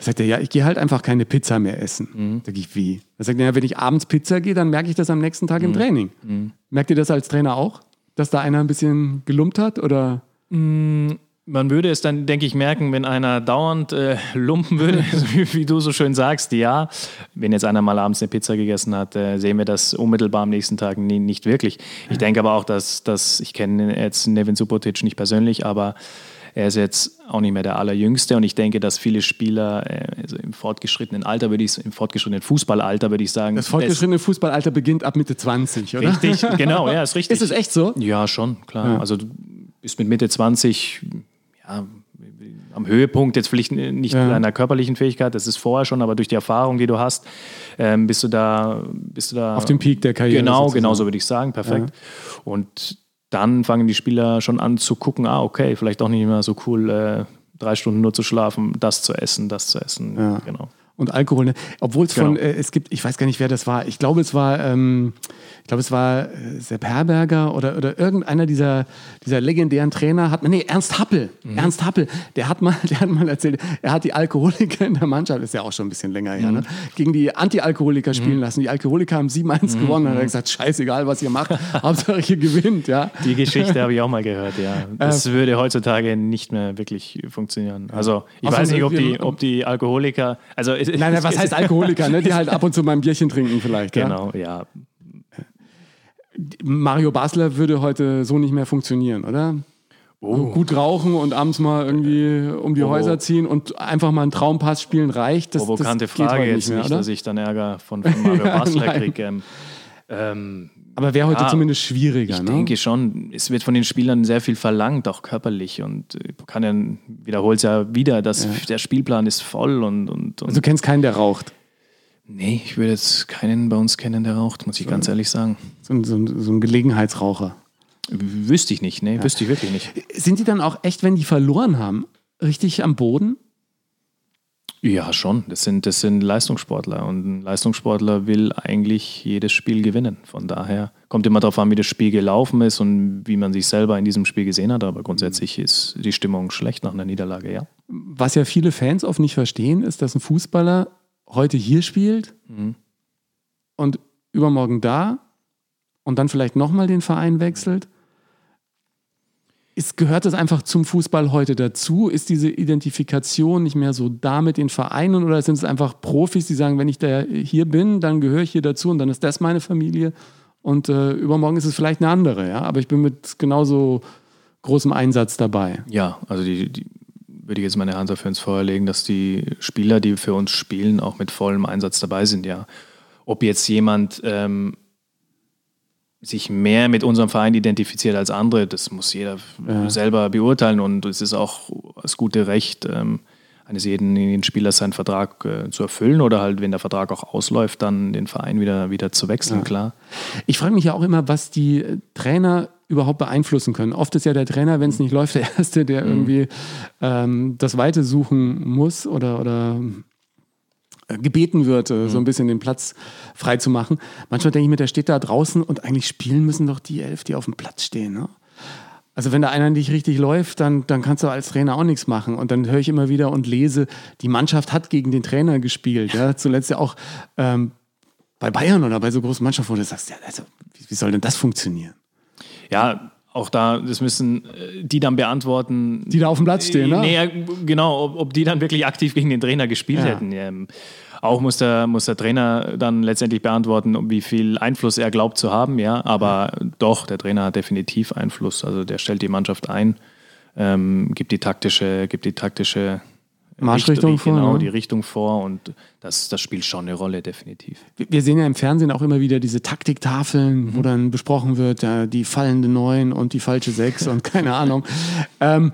Da sagt er, ja, ich gehe halt einfach keine Pizza mehr essen. Sag ich, wie? Da sagt er, ja, wenn ich abends Pizza gehe, dann merke ich das am nächsten Tag im Training. Merkt ihr das als Trainer auch? Dass da einer ein bisschen gelumpt hat? Oder? Man würde es dann, denke ich, merken, wenn einer dauernd äh, lumpen würde, wie, wie du so schön sagst, ja. Wenn jetzt einer mal abends eine Pizza gegessen hat, äh, sehen wir das unmittelbar am nächsten Tag nie, nicht wirklich. Ich denke aber auch, dass, dass ich kenne jetzt Nevin Subotic nicht persönlich, aber er ist jetzt auch nicht mehr der Allerjüngste und ich denke, dass viele Spieler äh, also im fortgeschrittenen Alter, würde ich im fortgeschrittenen Fußballalter, würde ich sagen, Das fortgeschrittene Fußballalter beginnt ab Mitte 20, oder? Richtig, genau, ja, ist richtig. Ist es echt so? Ja, schon, klar. Also du bist mit Mitte 20 ja, am Höhepunkt, jetzt vielleicht nicht Ja. deiner körperlichen Fähigkeit, das ist vorher schon, aber durch die Erfahrung, die du hast, ähm, bist du da, bist du da Auf dem Peak der Karriere Genau, sozusagen. genau so würde ich sagen, perfekt. Und dann fangen die Spieler schon an zu gucken, ah, okay, vielleicht auch nicht mehr so cool, äh, drei Stunden nur zu schlafen, das zu essen, das zu essen. Ja. Genau. Und Alkohol, ne? Obwohl es von, Genau. äh, es gibt, ich weiß gar nicht, wer das war. Ich glaube, es war, ähm, ich glaube, es war äh, Sepp Herberger oder, oder irgendeiner dieser, dieser legendären Trainer hat, nee, Ernst Happel. Mhm. Ernst Happel, der hat mal, der hat mal erzählt, er hat die Alkoholiker in der Mannschaft, ist ja auch schon ein bisschen länger her, Mhm. ne? gegen die Anti-Alkoholiker spielen lassen. Die Alkoholiker haben 7-1 Mhm. gewonnen. Und er hat gesagt, scheißegal, was ihr macht, Hauptsache ihr gewinnt, ja. Die Geschichte habe ich auch mal gehört, ja. Das Äh, würde heutzutage nicht mehr wirklich funktionieren. Also ich Außer weiß nicht, ob die, ob die Alkoholiker, also es- Nein, nein, was heißt Alkoholiker, ne? Die halt ab und zu mal ein Bierchen trinken vielleicht, ja. Genau, ja. Mario Basler würde heute so nicht mehr funktionieren, oder? So Gut rauchen und abends mal irgendwie um die Oh. Häuser ziehen und einfach mal einen Traumpass spielen reicht. Das, Provokante das Frage heute jetzt nicht, mehr, oder? dass ich dann Ärger von, von Mario Ja, Basler kriege. Ähm, Aber wäre heute Ja, zumindest schwieriger, ich ne? denke schon, es wird von den Spielern sehr viel verlangt, auch körperlich. Und äh, kann ja, wiederholt es ja wieder, dass der Spielplan ist voll und, und, und Also du kennst keinen, der raucht. nee, ich würde jetzt keinen bei uns kennen, der raucht, muss ich ganz ehrlich sagen. So ein, so so ein Gelegenheitsraucher. Wüsste ich nicht, nee, wüsste ich wirklich nicht. Sind die dann auch echt, wenn die verloren haben, richtig am Boden? Ja, schon. Das sind, das sind Leistungssportler und ein Leistungssportler will eigentlich jedes Spiel gewinnen. Von daher kommt immer darauf an, wie das Spiel gelaufen ist und wie man sich selber in diesem Spiel gesehen hat. Aber grundsätzlich ist die Stimmung schlecht nach einer Niederlage, ja. Was ja viele Fans oft nicht verstehen, ist, dass ein Fußballer heute hier spielt Mhm. und übermorgen da und dann vielleicht nochmal den Verein wechselt. Ist, gehört das einfach zum Fußball heute dazu? Ist diese Identifikation nicht mehr so da mit den Vereinen oder sind es einfach Profis, die sagen, wenn ich da hier bin, dann gehöre ich hier dazu und dann ist das meine Familie und äh, übermorgen ist es vielleicht eine andere, ja? Aber ich bin mit genauso großem Einsatz dabei. Ja, also die, die würde ich jetzt meine Hand dafür ins Feuer legen, dass die Spieler, die für uns spielen, auch mit vollem Einsatz dabei sind, ja. Ob jetzt jemand ähm, sich mehr mit unserem Verein identifiziert als andere, das muss jeder selber beurteilen und es ist auch das gute Recht ähm, eines jeden, Spielers, seinen Vertrag äh, zu erfüllen oder halt, wenn der Vertrag auch ausläuft, dann den Verein wieder, wieder zu wechseln, klar. Ich frage mich ja auch immer, was die äh, Trainer überhaupt beeinflussen können. Oft ist ja der Trainer, wenn es nicht läuft, der Erste, der irgendwie ähm, das Weite suchen muss oder, oder gebeten wird, äh, so ein bisschen den Platz frei zu machen. Manchmal denke ich mir, der steht da draußen und eigentlich spielen müssen doch die elf, die auf dem Platz stehen. Ne? Also wenn da einer nicht richtig läuft, dann, dann kannst du als Trainer auch nichts machen. Und dann höre ich immer wieder und lese, die Mannschaft hat gegen den Trainer gespielt. Ja? Zuletzt ja auch ähm, bei Bayern oder bei so großen Mannschaften, wo du sagst, ja, also, wie, wie soll denn das funktionieren? Ja, auch da, das müssen äh, die dann beantworten. Die da auf dem Platz stehen, ne? Nee, ja, genau, ob, ob die dann wirklich aktiv gegen den Trainer gespielt Ja. hätten. Ähm, auch muss der, muss der Trainer dann letztendlich beantworten, um wie viel Einfluss er glaubt zu haben, ja. Aber doch, der Trainer hat definitiv Einfluss. Also der stellt die Mannschaft ein. ähm, gibt die taktische, gibt die taktische Marschrichtung Richtung, vor. Genau, ne? die Richtung vor und das, das spielt schon eine Rolle, definitiv. Wir sehen ja im Fernsehen auch immer wieder diese Taktiktafeln, wo dann besprochen wird, ja, die fallende Neun und die falsche Sechs und keine Ahnung. Ähm,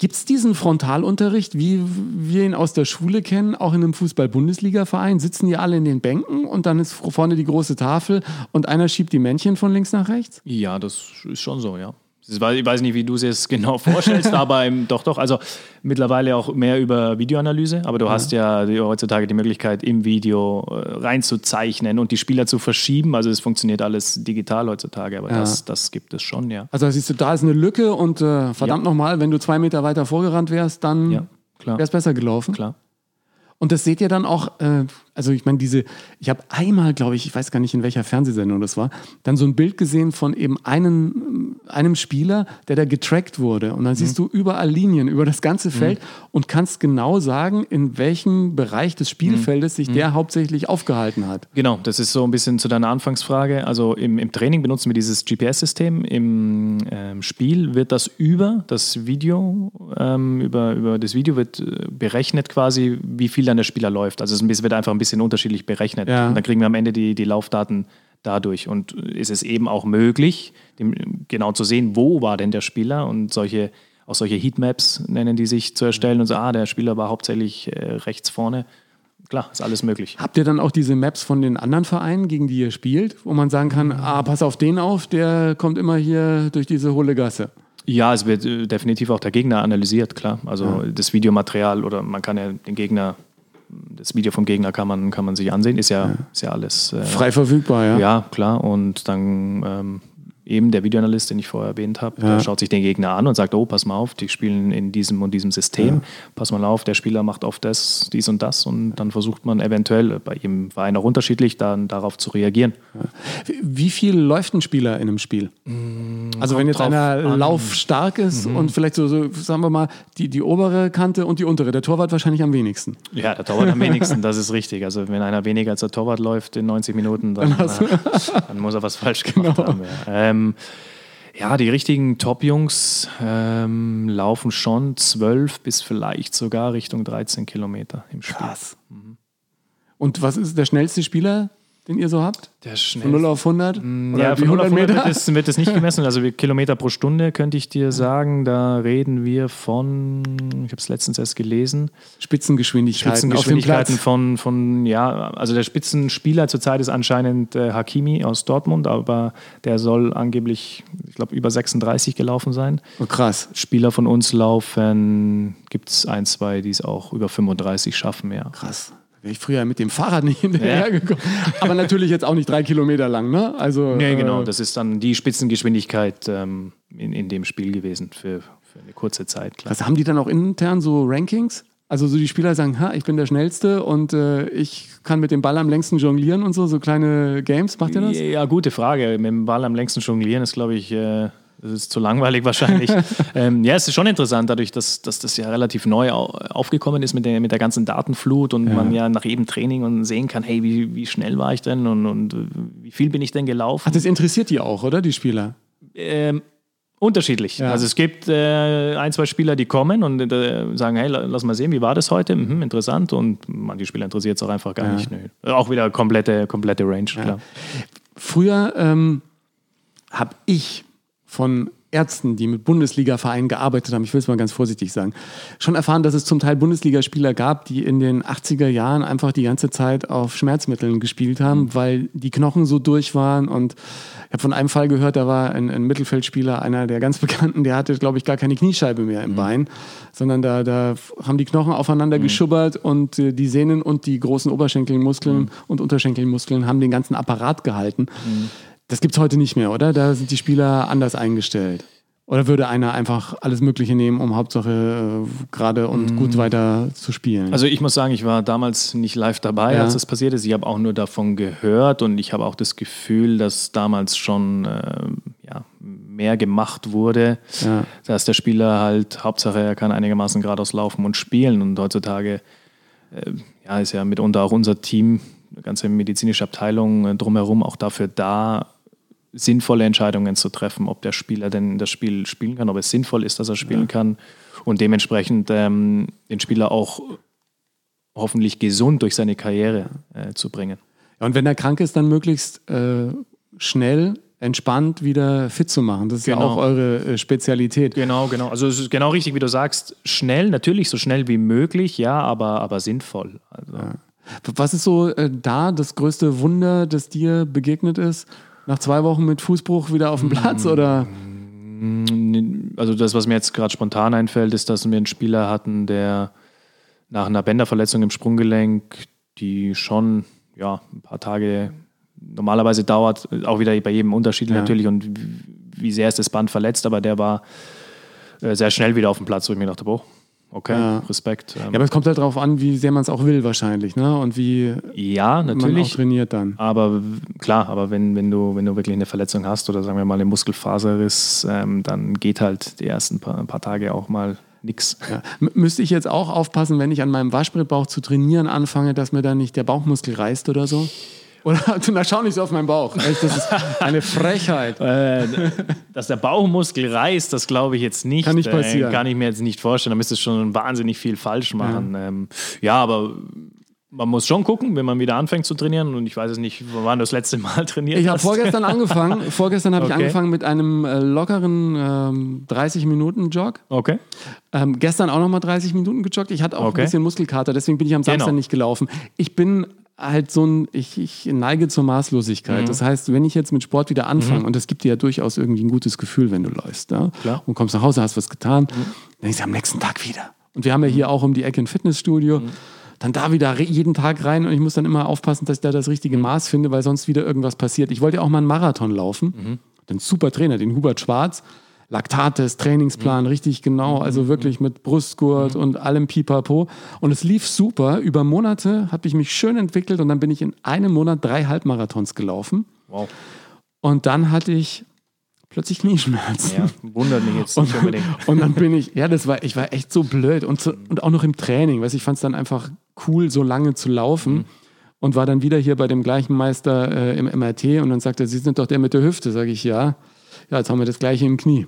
Gibt es diesen Frontalunterricht, wie wir ihn aus der Schule kennen, auch in einem Fußball-Bundesliga-Verein? Sitzen die alle in den Bänken und dann ist vorne die große Tafel und einer schiebt die Männchen von links nach rechts? Ja, das ist schon so, ja. Ich weiß ich weiß nicht, wie du es jetzt genau vorstellst, aber im, doch, doch. Also mittlerweile auch mehr über Videoanalyse, aber du hast ja heutzutage die Möglichkeit, im Video äh, reinzuzeichnen und die Spieler zu verschieben. Also es funktioniert alles digital heutzutage, aber das, das gibt es schon, ja. Also siehst du, da ist eine Lücke und äh, verdammt Ja. nochmal, wenn du zwei Meter weiter vorgerannt wärst, dann Ja, wäre es besser gelaufen. Klar. Und das seht ihr dann auch, äh, also ich meine, diese, ich habe einmal, glaube ich, ich weiß gar nicht, in welcher Fernsehsendung das war, dann so ein Bild gesehen von eben einem, einem Spieler, der da getrackt wurde. Und dann siehst du überall Linien über das ganze Feld und kannst genau sagen, in welchem Bereich des Spielfeldes sich der hauptsächlich aufgehalten hat. Genau, das ist so ein bisschen zu deiner Anfangsfrage. Also im, im Training benutzen wir dieses GPS-System. Im ähm, Spiel wird das über das Video, ähm, über, über das Video wird äh, berechnet quasi, wie viel dann der Spieler läuft. Also es wird einfach ein bisschen unterschiedlich berechnet. Ja. Und dann kriegen wir am Ende die, die Laufdaten dadurch. Und ist es eben auch möglich, dem, genau zu sehen, wo war denn der Spieler und solche, auch solche Heatmaps nennen die sich zu erstellen und so, ah, der Spieler war hauptsächlich äh, rechts vorne. Klar, ist alles möglich. Habt ihr dann auch diese Maps von den anderen Vereinen, gegen die ihr spielt, wo man sagen kann, ah, pass auf den auf, der kommt immer hier durch diese hohle Gasse? Ja, es wird äh, definitiv auch der Gegner analysiert, klar. Also das Videomaterial oder man kann ja den Gegner, das Video vom Gegner kann man, kann man sich ansehen, ist ja, Ist ja alles äh, Frei verfügbar, ja? Ja, klar. Und dann ähm, eben der Videoanalyst, den ich vorher erwähnt habe, der schaut sich den Gegner an und sagt, oh, pass mal auf, die spielen in diesem und diesem System. Pass mal auf, der Spieler macht oft das, dies und das. Und dann versucht man eventuell, bei jedem Verein auch unterschiedlich, dann darauf zu reagieren. Wie viel läuft ein Spieler in einem Spiel? also wenn jetzt einer an. Mhm. laufstark ist und vielleicht so, so, sagen wir mal, die, die obere Kante und die untere, der Torwart wahrscheinlich am wenigsten. Ja, der Torwart am wenigsten, das ist richtig. Also wenn einer weniger als der Torwart läuft in 90 Minuten, dann, äh, dann muss er was falsch gemacht Genau. haben. Ja. Ähm, ja, die richtigen Top-Jungs ähm, laufen schon 12 bis vielleicht sogar Richtung 13 Kilometer im Spiel. Krass. Und was ist der schnellste Spieler, den ihr so habt? Der Von 0 auf 100? Oder Mm, ja, von 0 auf 100 Meter? wird es, wird es nicht gemessen. Also Kilometer pro Stunde könnte ich dir sagen. Da reden wir von, ich habe es letztens erst gelesen, Spitzengeschwindigkeiten, Spitzengeschwindigkeiten von, von, ja, also der Spitzenspieler zurzeit ist anscheinend äh, Hakimi aus Dortmund, aber der soll angeblich, ich glaube, über 36 gelaufen sein. Oh, krass. Spieler von uns laufen, gibt es ein, zwei, die es auch über 35 schaffen, ja. Krass. Wäre ich früher mit dem Fahrrad nicht hinterhergekommen. Aber natürlich jetzt auch nicht drei Kilometer lang, ne? Also, Nee, genau, äh, das ist dann die Spitzengeschwindigkeit ähm, in, in dem Spiel gewesen für, für eine kurze Zeit. Klar. Was haben die dann auch intern so Rankings? Also so die Spieler sagen, ha, ich bin der Schnellste und äh, ich kann mit dem Ball am längsten jonglieren und so, so kleine Games. Macht ihr das? Ja, gute Frage. Mit dem Ball am längsten jonglieren ist, glaube ich, äh, das ist zu langweilig wahrscheinlich. ähm, ja, es ist schon interessant, dadurch, dass, dass das ja relativ neu au aufgekommen ist mit der, mit der ganzen Datenflut und man ja nach jedem Training und sehen kann, hey, wie, wie schnell war ich denn und, und wie viel bin ich denn gelaufen? Ach, das interessiert die auch, oder, die Spieler? Ähm, unterschiedlich. Ja. Also es gibt äh, ein, zwei Spieler, die kommen und äh, sagen, hey, la- lass mal sehen, wie war das heute? Mhm, interessant. Und manche Spieler interessiert es auch einfach gar Ja. nicht. Nö. Auch wieder komplette, komplette Range, klar. Früher ähm, habe ich von Ärzten, die mit Bundesliga-Vereinen gearbeitet haben, ich will es mal ganz vorsichtig sagen, schon erfahren, dass es zum Teil Bundesligaspieler gab, die in den 80er Jahren einfach die ganze Zeit auf Schmerzmitteln gespielt haben, weil die Knochen so durch waren. Und ich habe von einem Fall gehört, da war ein, ein Mittelfeldspieler, einer der ganz bekannten, der hatte, glaube ich, gar keine Kniescheibe mehr im Bein, sondern da, da haben die Knochen aufeinander geschubbert und äh, die Sehnen und die großen Oberschenkelmuskeln und Unterschenkelmuskeln haben den ganzen Apparat gehalten. Das gibt es heute nicht mehr, oder? Da sind die Spieler anders eingestellt. Oder würde einer einfach alles Mögliche nehmen, um Hauptsache äh, gerade und gut weiter zu spielen? Also ich muss sagen, ich war damals nicht live dabei, Ja. als das passiert ist. Ich habe auch nur davon gehört und ich habe auch das Gefühl, dass damals schon äh, ja, mehr gemacht wurde, Ja. dass der Spieler halt, Hauptsache er kann einigermaßen geradeaus laufen und spielen. Und heutzutage äh, ja, ist ja mitunter auch unser Team, eine ganze medizinische Abteilung äh, drumherum auch dafür da, sinnvolle Entscheidungen zu treffen, ob der Spieler denn das Spiel spielen kann, ob es sinnvoll ist, dass er spielen ja. kann und dementsprechend ähm, den Spieler auch hoffentlich gesund durch seine Karriere äh, zu bringen. Ja, und wenn er krank ist, dann möglichst äh, schnell entspannt wieder fit zu machen. Das ist genau. ja auch eure äh, Spezialität. Genau, genau. Also es ist genau richtig, wie du sagst. Schnell, natürlich so schnell wie möglich, ja, aber, aber sinnvoll. Also. Ja. Was ist so äh, da das größte Wunder, das dir begegnet ist? Nach zwei Wochen mit Fußbruch wieder auf dem Platz oder? Also das, was mir jetzt gerade spontan einfällt, ist, dass wir einen Spieler hatten, der nach einer Bänderverletzung im Sprunggelenk, die schon ja, ein paar Tage normalerweise dauert, auch wieder bei jedem Unterschied ja. natürlich und wie sehr ist das Band verletzt, aber der war äh, sehr schnell wieder auf dem Platz, wo ich mir dachte, boah, okay, ja. Respekt. Ja, aber es kommt halt darauf an, wie sehr man es auch will wahrscheinlich, ne? Und wie ja, natürlich, man auch trainiert dann. Aber klar, aber wenn, wenn, du, wenn du wirklich eine Verletzung hast oder sagen wir mal eine Muskelfaserriss, ähm, dann geht halt die ersten paar, paar Tage auch mal nichts. Ja. Müsste ich jetzt auch aufpassen, wenn ich an meinem Waschbrettbauch zu trainieren anfange, dass mir dann nicht der Bauchmuskel reißt oder so? Oder na, schau nicht so auf meinen Bauch. Das ist eine Frechheit. Äh, dass der Bauchmuskel reißt, das glaube ich jetzt nicht. Kann nicht passieren. Äh, kann ich mir jetzt nicht vorstellen. Da müsstest du schon wahnsinnig viel falsch machen. Ja, ähm, ja aber man muss schon gucken, wenn man wieder anfängt zu trainieren. Und ich weiß es nicht, wann du das letzte Mal trainiert Ich habe vorgestern angefangen. Vorgestern habe okay. ich angefangen mit einem äh, lockeren ähm, 30-Minuten-Jog. Okay. Ähm, gestern auch nochmal 30 Minuten gejoggt. Ich hatte auch okay. ein bisschen Muskelkater, deswegen bin ich am Samstag genau. nicht gelaufen. Ich bin halt so ein, ich, ich neige zur Maßlosigkeit. Mhm. Das heißt, wenn ich jetzt mit Sport wieder anfange, mhm. und das gibt dir ja durchaus irgendwie ein gutes Gefühl, wenn du läufst, ja? und kommst nach Hause, hast was getan, mhm. dann denkst du am nächsten Tag wieder. Und wir haben ja hier mhm. auch um die Ecke ein Fitnessstudio. Mhm dann da wieder jeden Tag rein und ich muss dann immer aufpassen, dass ich da das richtige mhm. Maß finde, weil sonst wieder irgendwas passiert. Ich wollte ja auch mal einen Marathon laufen. Den super Trainer, den Hubert Schwarz. Laktates, Trainingsplan, mhm. richtig genau, mhm. also wirklich mit Brustgurt mhm. und allem Pipapo. Und es lief super. Über Monate habe ich mich schön entwickelt und dann bin ich in einem Monat drei Halbmarathons gelaufen. Wow. Und dann hatte ich plötzlich Knieschmerzen. Ja, wundert mich jetzt nicht unbedingt. Und dann bin ich, ja, das war, ich war echt so blöd und, so, und auch noch im Training, weißt, ich fand es dann einfach cool, so lange zu laufen. Mhm. Und war dann wieder hier bei dem gleichen Meister äh, im MRT und dann sagte er, Sie sind doch der mit der Hüfte. Sage ich, ja. Ja, jetzt haben wir das gleiche im Knie.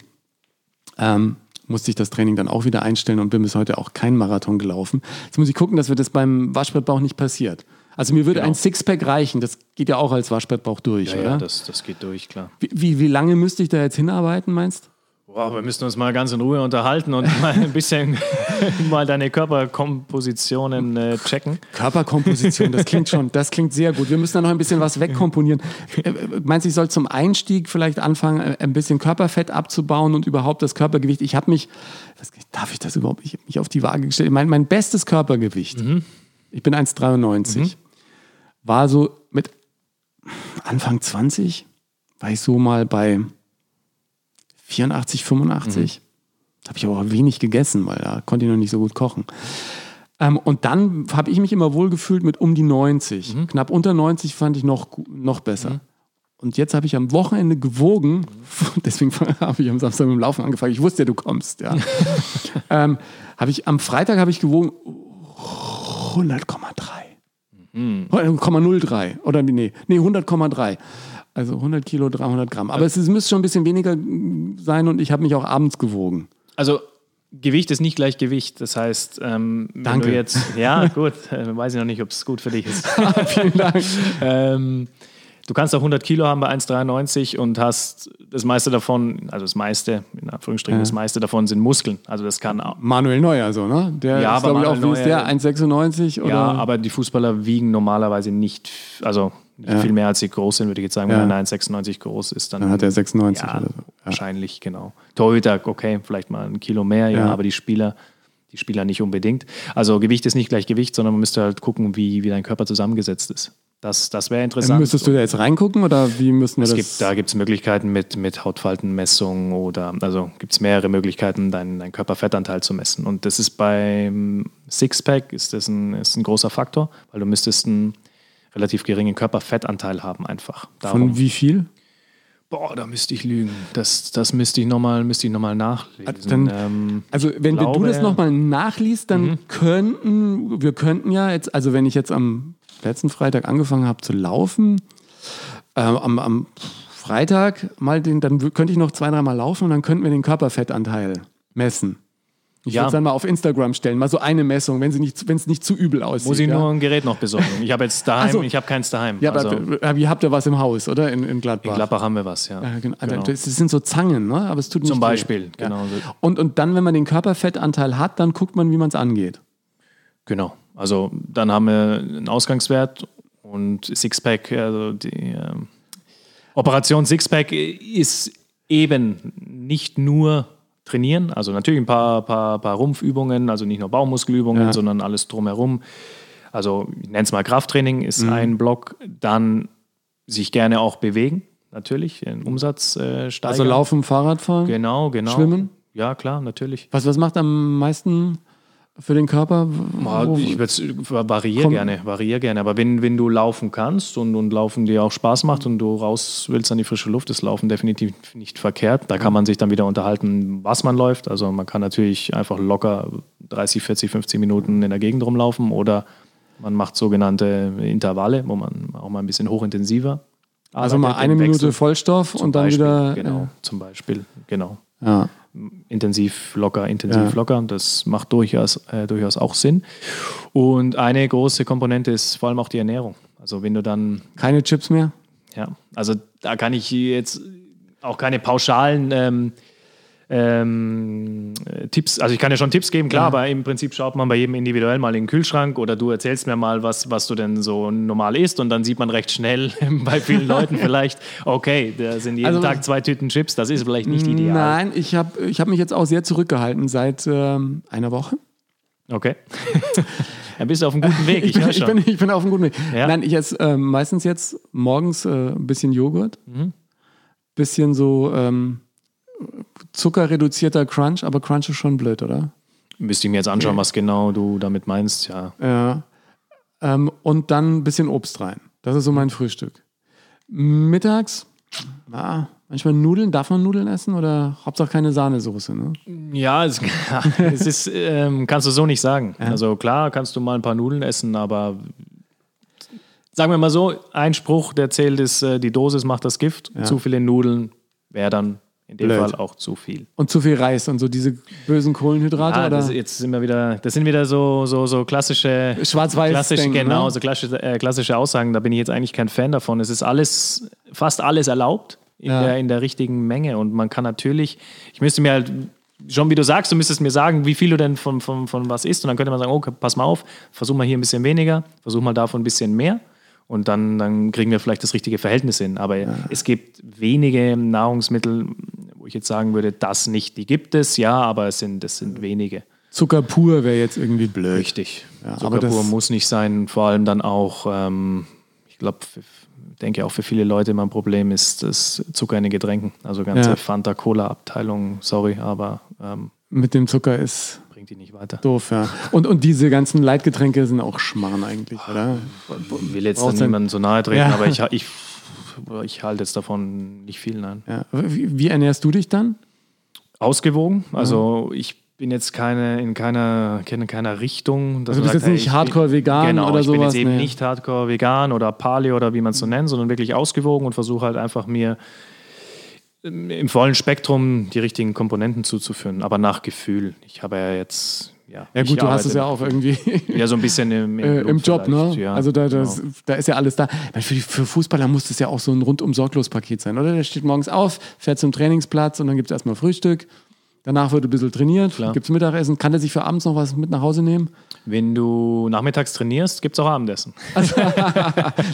Ähm, musste ich das Training dann auch wieder einstellen und bin bis heute auch kein Marathon gelaufen. Jetzt muss ich gucken, dass mir das beim Waschbrettbauch nicht passiert. Also mir würde genau. ein Sixpack reichen. Das geht ja auch als Waschbrettbauch durch, ja, oder? Ja, das, das geht durch, klar. Wie, wie, wie lange müsste ich da jetzt hinarbeiten, meinst Boah, wir müssen uns mal ganz in Ruhe unterhalten und mal ein bisschen mal deine Körperkompositionen äh, checken. Körperkomposition, das klingt schon, das klingt sehr gut. Wir müssen da noch ein bisschen was wegkomponieren. Äh, meinst du, ich soll zum Einstieg vielleicht anfangen, äh, ein bisschen Körperfett abzubauen und überhaupt das Körpergewicht? Ich habe mich, was, darf ich das überhaupt? Ich habe mich auf die Waage gestellt. Mein, mein bestes Körpergewicht, mhm. ich bin 1,93, mhm. war so mit Anfang 20, war ich so mal bei 84, 85. Mhm. Habe ich aber auch wenig gegessen, weil da konnte ich noch nicht so gut kochen. Ähm, und dann habe ich mich immer wohl gefühlt mit um die 90. Mhm. Knapp unter 90 fand ich noch, noch besser. Mhm. Und jetzt habe ich am Wochenende gewogen, deswegen habe ich am Samstag mit dem Laufen angefangen. Ich wusste ja, du kommst. Ja. ähm, habe ich, am Freitag habe ich gewogen 100,3. Mhm. 100,03 oder nee, nee 100,3. Also 100 Kilo, 300 Gramm. Aber es, es müsste schon ein bisschen weniger sein und ich habe mich auch abends gewogen. Also Gewicht ist nicht gleich Gewicht. Das heißt, ähm, wenn Danke. du jetzt, ja gut, äh, weiß ich noch nicht, ob es gut für dich ist. Vielen Dank. ähm, du kannst auch 100 Kilo haben bei 1,93 und hast das meiste davon, also das meiste, in Anführungsstrichen, ja. das meiste davon sind Muskeln. Also das kann auch. Manuel Neuer so, ne? Der ja, ist, glaube ich, auch, wie ist der? 1,96 oder? Ja, aber die Fußballer wiegen normalerweise nicht, also ja. viel mehr als sie groß sind, würde ich jetzt sagen. Wenn er 1,96 groß ist, dann, dann hat er 96 ja, oder so. Wahrscheinlich, genau. Torhüter, okay, vielleicht mal ein Kilo mehr, ja, aber die Spieler, die Spieler nicht unbedingt. Also Gewicht ist nicht gleich Gewicht, sondern man müsste halt gucken, wie, wie dein Körper zusammengesetzt ist. Das, das wäre interessant. Müsstest du da jetzt reingucken oder wie müssen wir es das? Gibt, da gibt es Möglichkeiten mit, mit Hautfaltenmessung oder also gibt es mehrere Möglichkeiten, deinen, deinen Körperfettanteil zu messen. Und das ist beim Sixpack ist das ein, ist ein großer Faktor, weil du müsstest einen relativ geringen Körperfettanteil haben einfach. Darum, Von wie viel? Boah, da müsste ich lügen. Das, das müsste ich nochmal noch nachlesen. Dann, ähm, also wenn glaube, du das nochmal nachliest, dann mhm. könnten, wir könnten ja jetzt, also wenn ich jetzt am letzten Freitag angefangen habe zu laufen, äh, am, am Freitag mal den, dann könnte ich noch zwei, dreimal laufen und dann könnten wir den Körperfettanteil messen. Ich Ja. würde es dann mal auf Instagram stellen, mal so eine Messung, wenn sie nicht, wenn es nicht zu übel aussieht. Muss ich ja? nur ein Gerät noch besorgen. Ich habe jetzt daheim, so. ich habe keins daheim. Ja, also, aber äh, ihr habt ja was im Haus, oder? In, in Gladbach. in Gladbach haben wir was, ja. Ja, genau. Genau. Das sind so Zangen, ne? aber es tut nicht Zum weh. Beispiel, Ja. genau. Und, und dann, wenn man den Körperfettanteil hat, dann guckt man, wie man es angeht. Genau. Also dann haben wir einen Ausgangswert und Sixpack, also die ähm, Operation Sixpack ist eben nicht nur trainieren, also natürlich ein paar, paar, paar Rumpfübungen, also nicht nur Bauchmuskelübungen, Ja. sondern alles drumherum. Also ich nenne es mal Krafttraining, Mhm. ist ein Block. Dann sich gerne auch bewegen, natürlich, den Umsatz äh, steigern. Also Laufen, Fahrradfahren. Genau, genau. Schwimmen? Ja, klar, natürlich. Was, was macht am meisten für den Körper? Ich würd's- variiere gerne, variiere gerne. Aber wenn, wenn du laufen kannst und, und Laufen dir auch Spaß macht und du raus willst an die frische Luft, ist Laufen definitiv nicht verkehrt. Da kann man sich dann wieder unterhalten, was man läuft. Also man kann natürlich einfach locker 30, 40, 50 Minuten in der Gegend rumlaufen oder man macht sogenannte Intervalle, wo man auch mal ein bisschen hochintensiver also mal eine Minute Wechsel. Vollstoff Zum und dann Beispiel, wieder. Genau, zum Beispiel, genau Äh, ja. intensiv locker, intensiv Ja. locker. Das macht durchaus, äh, durchaus auch Sinn. Und eine große Komponente ist vor allem auch die Ernährung. Also wenn du dann, Keine Chips mehr? ja, also da kann ich jetzt auch keine pauschalen ähm, ähm, äh, Tipps, also ich kann ja schon Tipps geben, klar, aber im Prinzip schaut man bei jedem individuell mal in den Kühlschrank oder du erzählst mir mal, was, was du denn so normal isst und dann sieht man recht schnell bei vielen Leuten vielleicht, okay, da sind jeden Also- Tag zwei Tüten Chips, das ist vielleicht nicht ideal. Nein, ich habe ich hab mich jetzt auch sehr zurückgehalten seit ähm, einer Woche. Okay. Dann bist du auf einem guten Weg, ich, bin, ich, schon. bin, ich bin auf einem guten Weg. Ja. Nein, ich esse ähm, meistens jetzt morgens äh, ein bisschen Joghurt, Mhm. bisschen so ähm, zuckerreduzierter Crunch, aber Crunch ist schon blöd, oder? Müsste ich mir jetzt anschauen, was genau du damit meinst. Ja, Ja. Ähm, und dann ein bisschen Obst rein. Das ist so mein Frühstück. Mittags, na, manchmal Nudeln. Darf man Nudeln essen oder Hauptsache keine Sahnesoße? Ne? ja es, es ist, ähm, kannst du so nicht sagen. Also klar, kannst du mal ein paar Nudeln essen, aber sagen wir mal so, ein Spruch, der zählt, ist, äh, die Dosis macht das Gift. Zu viele Nudeln wäre dann in dem Blöd. Fall auch zu viel. Und zu viel Reis und so diese bösen Kohlenhydrate? Ah, oder? das, jetzt sind wir wieder, das sind wieder so, so, so klassische Schwarz-Weiß klassische, denken, genau, ne? so klassische, äh, klassische Aussagen. Da bin ich jetzt eigentlich kein Fan davon. Es ist alles, fast alles erlaubt in, Ja. der, in der richtigen Menge. Und man kann natürlich, ich müsste mir halt, schon wie du sagst, du müsstest mir sagen, wie viel du denn von, von, von was isst. Und dann könnte man sagen, okay, pass mal auf, versuch mal hier ein bisschen weniger, versuch mal davon ein bisschen mehr. Und dann, dann kriegen wir vielleicht das richtige Verhältnis hin. Aber es gibt wenige Nahrungsmittel, wo ich jetzt sagen würde, das nicht, die gibt es, ja, aber es sind, es sind wenige. Zucker pur wäre jetzt irgendwie blöd. Richtig. Ja, Zucker pur muss nicht sein. Vor allem dann auch, ähm, ich glaube, denke auch für viele Leute immer ein Problem ist das Zucker in den Getränken. Also ganze Ja. Fanta Cola Abteilung, sorry, aber ähm, Mit dem Zucker ist bringt die nicht weiter. doof, ja. Und, und diese ganzen Leitgetränke sind auch Schmarrn eigentlich, oder? Ich will jetzt niemandem so nahe treten, Ja. aber ich, ich, ich halte jetzt davon nicht viel, nein. Ja. Wie, wie ernährst du dich dann? Ausgewogen, also ich bin jetzt keine, in keiner, in keiner Richtung. Also du bist jetzt hey, nicht ich bin- hardcore vegan genau, oder ich bin sowas, jetzt eben nee. nicht hardcore vegan oder Paleo oder wie man es so nennt, sondern wirklich ausgewogen und versuche halt einfach mir im vollen Spektrum die richtigen Komponenten zuzuführen, aber nach Gefühl. Ich habe ja jetzt, ja, Ja gut, du hast es ja auch irgendwie ja so ein bisschen im, äh, im Job, ne? Ja, also da, das, genau. da ist ja alles da. Für, die- für Fußballer muss das ja auch so ein rundum sorglos Paket sein, oder? Der steht morgens auf, fährt zum Trainingsplatz und dann gibt es erstmal Frühstück. Danach wird ein bisschen trainiert, gibt es Mittagessen. Kann der sich für abends noch was mit nach Hause nehmen? Wenn du nachmittags trainierst, gibt es auch Abendessen.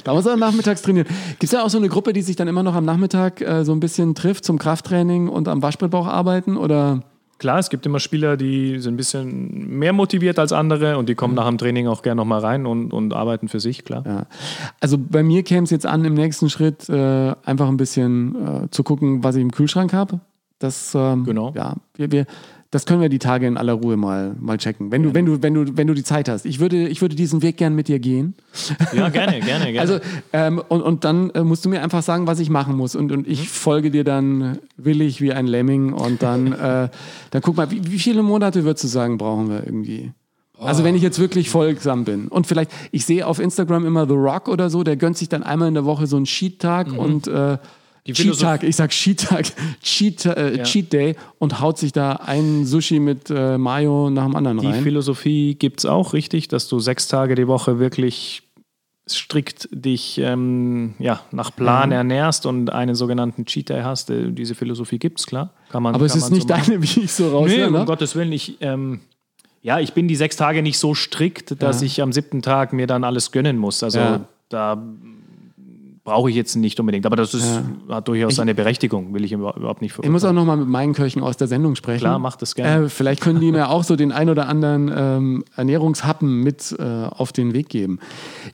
Da muss er nachmittags trainieren. Gibt es ja auch so eine Gruppe, die sich dann immer noch am Nachmittag äh, so ein bisschen trifft zum Krafttraining und am Waschbrettbauch arbeiten? Oder Klar, es gibt immer Spieler, die sind ein bisschen mehr motiviert als andere und die kommen nach dem Training auch gerne nochmal rein und, und arbeiten für sich, klar. Ja. Also bei mir käme es jetzt an, im nächsten Schritt äh, einfach ein bisschen äh, zu gucken, was ich im Kühlschrank habe. Das, ähm, Genau. Ja, wir, wir, das können wir die Tage in aller Ruhe mal, mal checken. Wenn du, wenn, du, wenn, du, wenn du die Zeit hast. Ich würde, ich würde diesen Weg gern mit dir gehen. Ja, gerne, gerne, gerne. Also, ähm, und, und dann äh, musst du mir einfach sagen, was ich machen muss. Und, und Mhm. ich folge dir dann willig wie ein Lemming. Und dann, äh, dann guck mal, wie, wie viele Monate würdest du sagen, brauchen wir irgendwie? Also wenn ich jetzt wirklich folgsam bin und vielleicht, ich sehe auf Instagram immer The Rock oder so, der gönnt sich dann einmal in der Woche so einen Sheet-Tag Mhm. und äh, Die Cheat Philosoph- Tag, ich sag Cheat Tag, Cheat, äh, Ja. Cheat Day und haut sich da ein Sushi mit äh, Mayo nach dem anderen Die rein. Philosophie gibt es auch, richtig, dass du sechs Tage die Woche wirklich strikt dich ähm, ja, nach Plan Mhm. ernährst und einen sogenannten Cheat Day hast. Äh, diese Philosophie gibt es, klar. Kann man, Aber es kann ist man nicht so deine, wie ich so Nee, raushöre. um ne? Gottes Willen, ich, ähm, ja, ich bin die sechs Tage nicht so strikt, dass Ja. ich am siebten Tag mir dann alles gönnen muss. Also Ja. da brauche ich jetzt nicht unbedingt. Aber das ist, hat durchaus seine Berechtigung, will ich über- überhaupt nicht Ich muss auch noch mal mit meinen Köchen aus der Sendung sprechen. Klar, mach das gerne. Äh, vielleicht können die mir auch so den ein oder anderen ähm, Ernährungshappen mit äh, auf den Weg geben.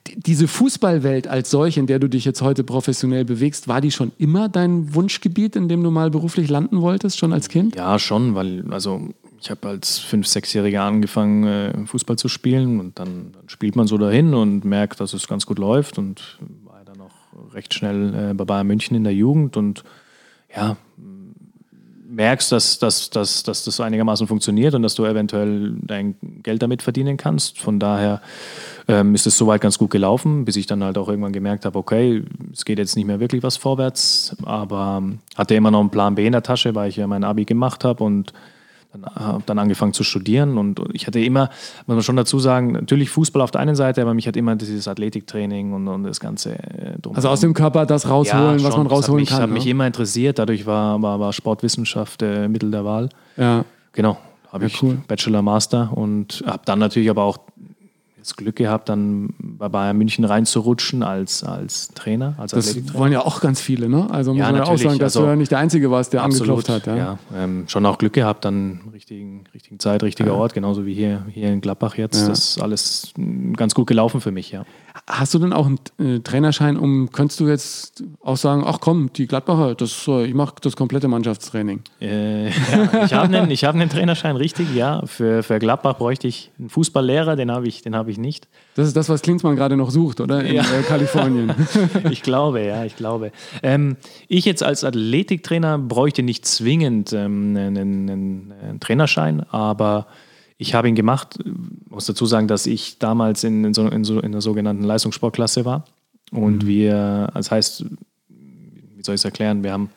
D diese Fußballwelt als solche, in der du dich jetzt heute professionell bewegst, war die schon immer dein Wunschgebiet, in dem du mal beruflich landen wolltest, schon als Kind? Ja, schon, weil also ich habe als fünf, sechsjähriger angefangen, äh, Fußball zu spielen und dann, dann spielt man so dahin und merkt, dass es ganz gut läuft und recht schnell äh, bei Bayern München in der Jugend und ja, merkst, dass, dass, dass, dass das einigermaßen funktioniert und dass du eventuell dein Geld damit verdienen kannst. Von daher ähm, ist es soweit ganz gut gelaufen, bis ich dann halt auch irgendwann gemerkt habe, okay, es geht jetzt nicht mehr wirklich was vorwärts, aber hatte immer noch einen Plan B in der Tasche, weil ich ja mein Abi gemacht habe und habe dann angefangen zu studieren und ich hatte immer, muss man schon dazu sagen, natürlich Fußball auf der einen Seite, aber mich hat immer dieses Athletiktraining und, und das Ganze äh, drum. Also aus dem Körper das rausholen, was man. Das rausholen mich, kann. hat ne? mich immer interessiert, dadurch war, war, war Sportwissenschaft äh, Mittel der Wahl. ja. Genau, habe Ja, ich cool. Bachelor, Master und habe dann natürlich aber auch das Glück gehabt, dann bei Bayern München reinzurutschen als, als Trainer, als Das wollen ja auch ganz viele, ne? Also muss Ja, man ja auch sagen, dass du Also- ja nicht der Einzige warst, der angeklopft hat. Ja? ja. ähm, schon auch Glück gehabt, dann richtigen, richtigen Zeit, richtiger Ort, genauso wie hier, hier in Gladbach jetzt. Ja. Das ist alles mm, ganz gut gelaufen für mich, ja. Hast du denn auch einen äh, Trainerschein, um, könntest du jetzt auch sagen, ach komm, die Gladbacher, das, äh, ich mache das komplette Mannschaftstraining. Äh, ja, ich habe einen, hab einen Trainerschein, richtig, ja. Für, für Gladbach bräuchte ich einen Fußballlehrer, den habe ich, den hab ich nicht. Das ist das, was Klinsmann gerade noch sucht, oder? In Ja. äh, Kalifornien. Ich glaube, ja, ich glaube. Ähm, ich jetzt als Athletiktrainer bräuchte nicht zwingend ähm, einen, einen, einen Trainerschein, aber ich habe ihn gemacht. Ich muss dazu sagen, dass ich damals in, in, so, in, so, in der sogenannten Leistungssportklasse war. Und wir, das heißt, wie soll ich es erklären, wir haben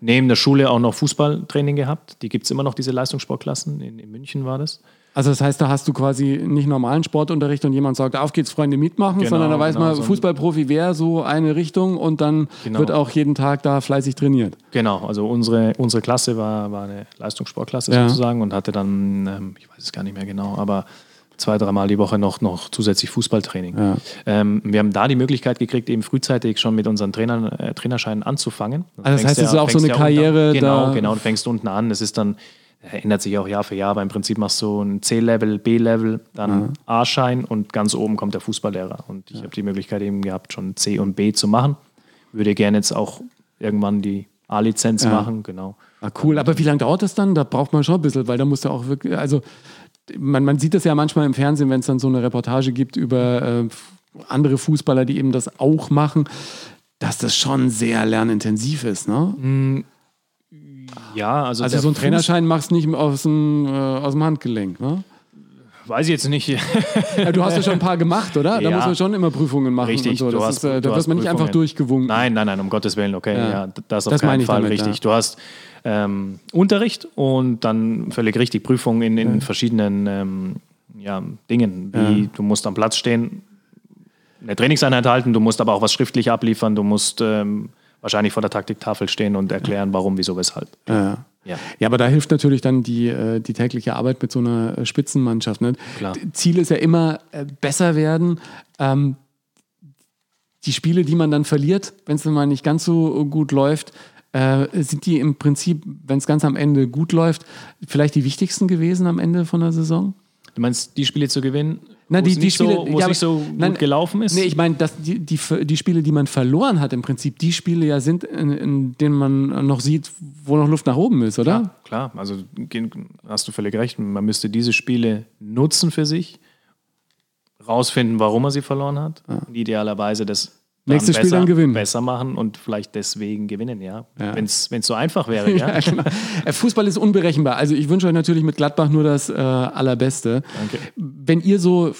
neben der Schule auch noch Fußballtraining gehabt. Die gibt es immer noch, diese Leistungssportklassen. In, in München war das. Also das heißt, da hast du quasi nicht normalen Sportunterricht und jemand sagt, auf geht's Freunde mitmachen, Genau, sondern da weiß genau, man, so Fußballprofi wäre so eine Richtung und dann Genau. wird auch jeden Tag da fleißig trainiert. Genau, also unsere, unsere Klasse war, war eine Leistungssportklasse Ja. sozusagen und hatte dann, ähm, ich weiß es gar nicht mehr genau, aber zwei, dreimal die Woche noch, noch zusätzlich Fußballtraining. Ja. Ähm, wir haben da die Möglichkeit gekriegt, eben frühzeitig schon mit unseren Trainern, äh, Trainerscheinen anzufangen. Also das heißt, es ist auch so eine Karriere An. Genau, da- genau, du fängst unten an. Es ist dann, ändert sich auch Jahr für Jahr, aber im Prinzip machst du ein C-Level, B-Level, dann A-Schein und ganz oben kommt der Fußballlehrer. Und ich habe die Möglichkeit eben gehabt, schon C und B zu machen. Würde gerne jetzt auch irgendwann die A-Lizenz Ja. machen, genau. Ah, cool, aber wie lange dauert das dann? Da braucht man schon ein bisschen, weil da muss ja auch wirklich, also man, man sieht das ja manchmal im Fernsehen, wenn es dann so eine Reportage gibt über äh, andere Fußballer, die eben das auch machen, dass das schon sehr lernintensiv ist, ne? Ja, also, Also so ein Trainerschein machst du nicht aus dem, äh, aus dem Handgelenk, ne? Weiß ich jetzt nicht. Ja, du hast ja schon ein paar gemacht, oder? Da Ja. muss man schon immer Prüfungen machen Richtig, und so. du Das hast- ist, äh, da wird hast man nicht einfach durchgewunken. Nein, nein, nein, um Gottes Willen, okay. Ja. Ja. das auf Das keinen Fall damit, richtig. Du hast ähm, Unterricht und dann völlig richtig Prüfungen in, in verschiedenen ähm, ja, Dingen. Wie du musst am Platz stehen, eine Trainingseinheit halten, du musst aber auch was schriftlich abliefern, du musst ähm, wahrscheinlich vor der Taktiktafel stehen und erklären, warum, wieso, weshalb. Ja. Ja. Ja, aber da hilft natürlich dann die, äh, die tägliche Arbeit mit so einer äh, Spitzenmannschaft. Ne? Klar. Ziel ist ja immer äh, besser werden. Ähm, die Spiele, die man dann verliert, wenn es dann mal nicht ganz so gut läuft, äh, sind die im Prinzip, wenn es ganz am Ende gut läuft, vielleicht die wichtigsten gewesen am Ende von der Saison? Du meinst, die Spiele zu gewinnen, Na, die, die nicht, Spiele, so, wo es ja, nicht so gut nein, gelaufen ist? Nee, ich meine, die, die, die Spiele, die man verloren hat, im Prinzip die Spiele ja sind, in, in denen man noch sieht, wo noch Luft nach oben ist, oder? Klar, klar. Also hast du völlig recht. Man müsste diese Spiele nutzen für sich, rausfinden, warum er sie verloren hat. Und idealerweise das Nächstes Spiel dann gewinnen. besser machen und vielleicht deswegen gewinnen, ja. Ja. Wenn es so einfach wäre, ja. Ja, genau. Äh, Fußball ist unberechenbar. Also ich wünsche euch natürlich mit Gladbach nur das äh, Allerbeste. Danke. Wenn ihr so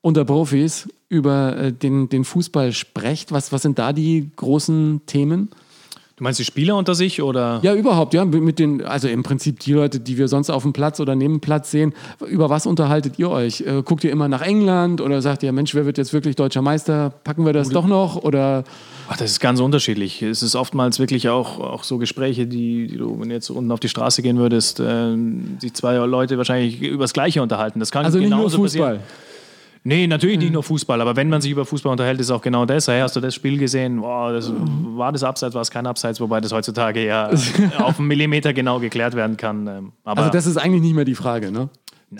unter Profis über äh, den, den Fußball sprecht, was, was sind da die großen Themen? Du meinst die Spieler unter sich oder? Ja, überhaupt, ja. Mit den, also im Prinzip die Leute, die wir sonst auf dem Platz oder neben dem Platz sehen, über was unterhaltet ihr euch? Äh, guckt ihr immer nach England oder sagt ihr, Mensch, wer wird jetzt wirklich deutscher Meister? Packen wir das doch noch? Oder Ach, das ist ganz unterschiedlich. Es ist oftmals wirklich auch, auch so Gespräche, die, die du, wenn du jetzt unten auf die Straße gehen würdest, äh, die zwei Leute wahrscheinlich über das Gleiche unterhalten. Das kann also nicht nur genauso Fußball. passieren. Nee, natürlich nicht nur Fußball, aber wenn man sich über Fußball unterhält, ist auch genau das. Hey, hast du das Spiel gesehen? Boah, das, war das Abseits, war es kein Abseits, wobei das heutzutage ja auf einen Millimeter genau geklärt werden kann. Ähm, Aber Also das ist eigentlich nicht mehr die Frage, ne?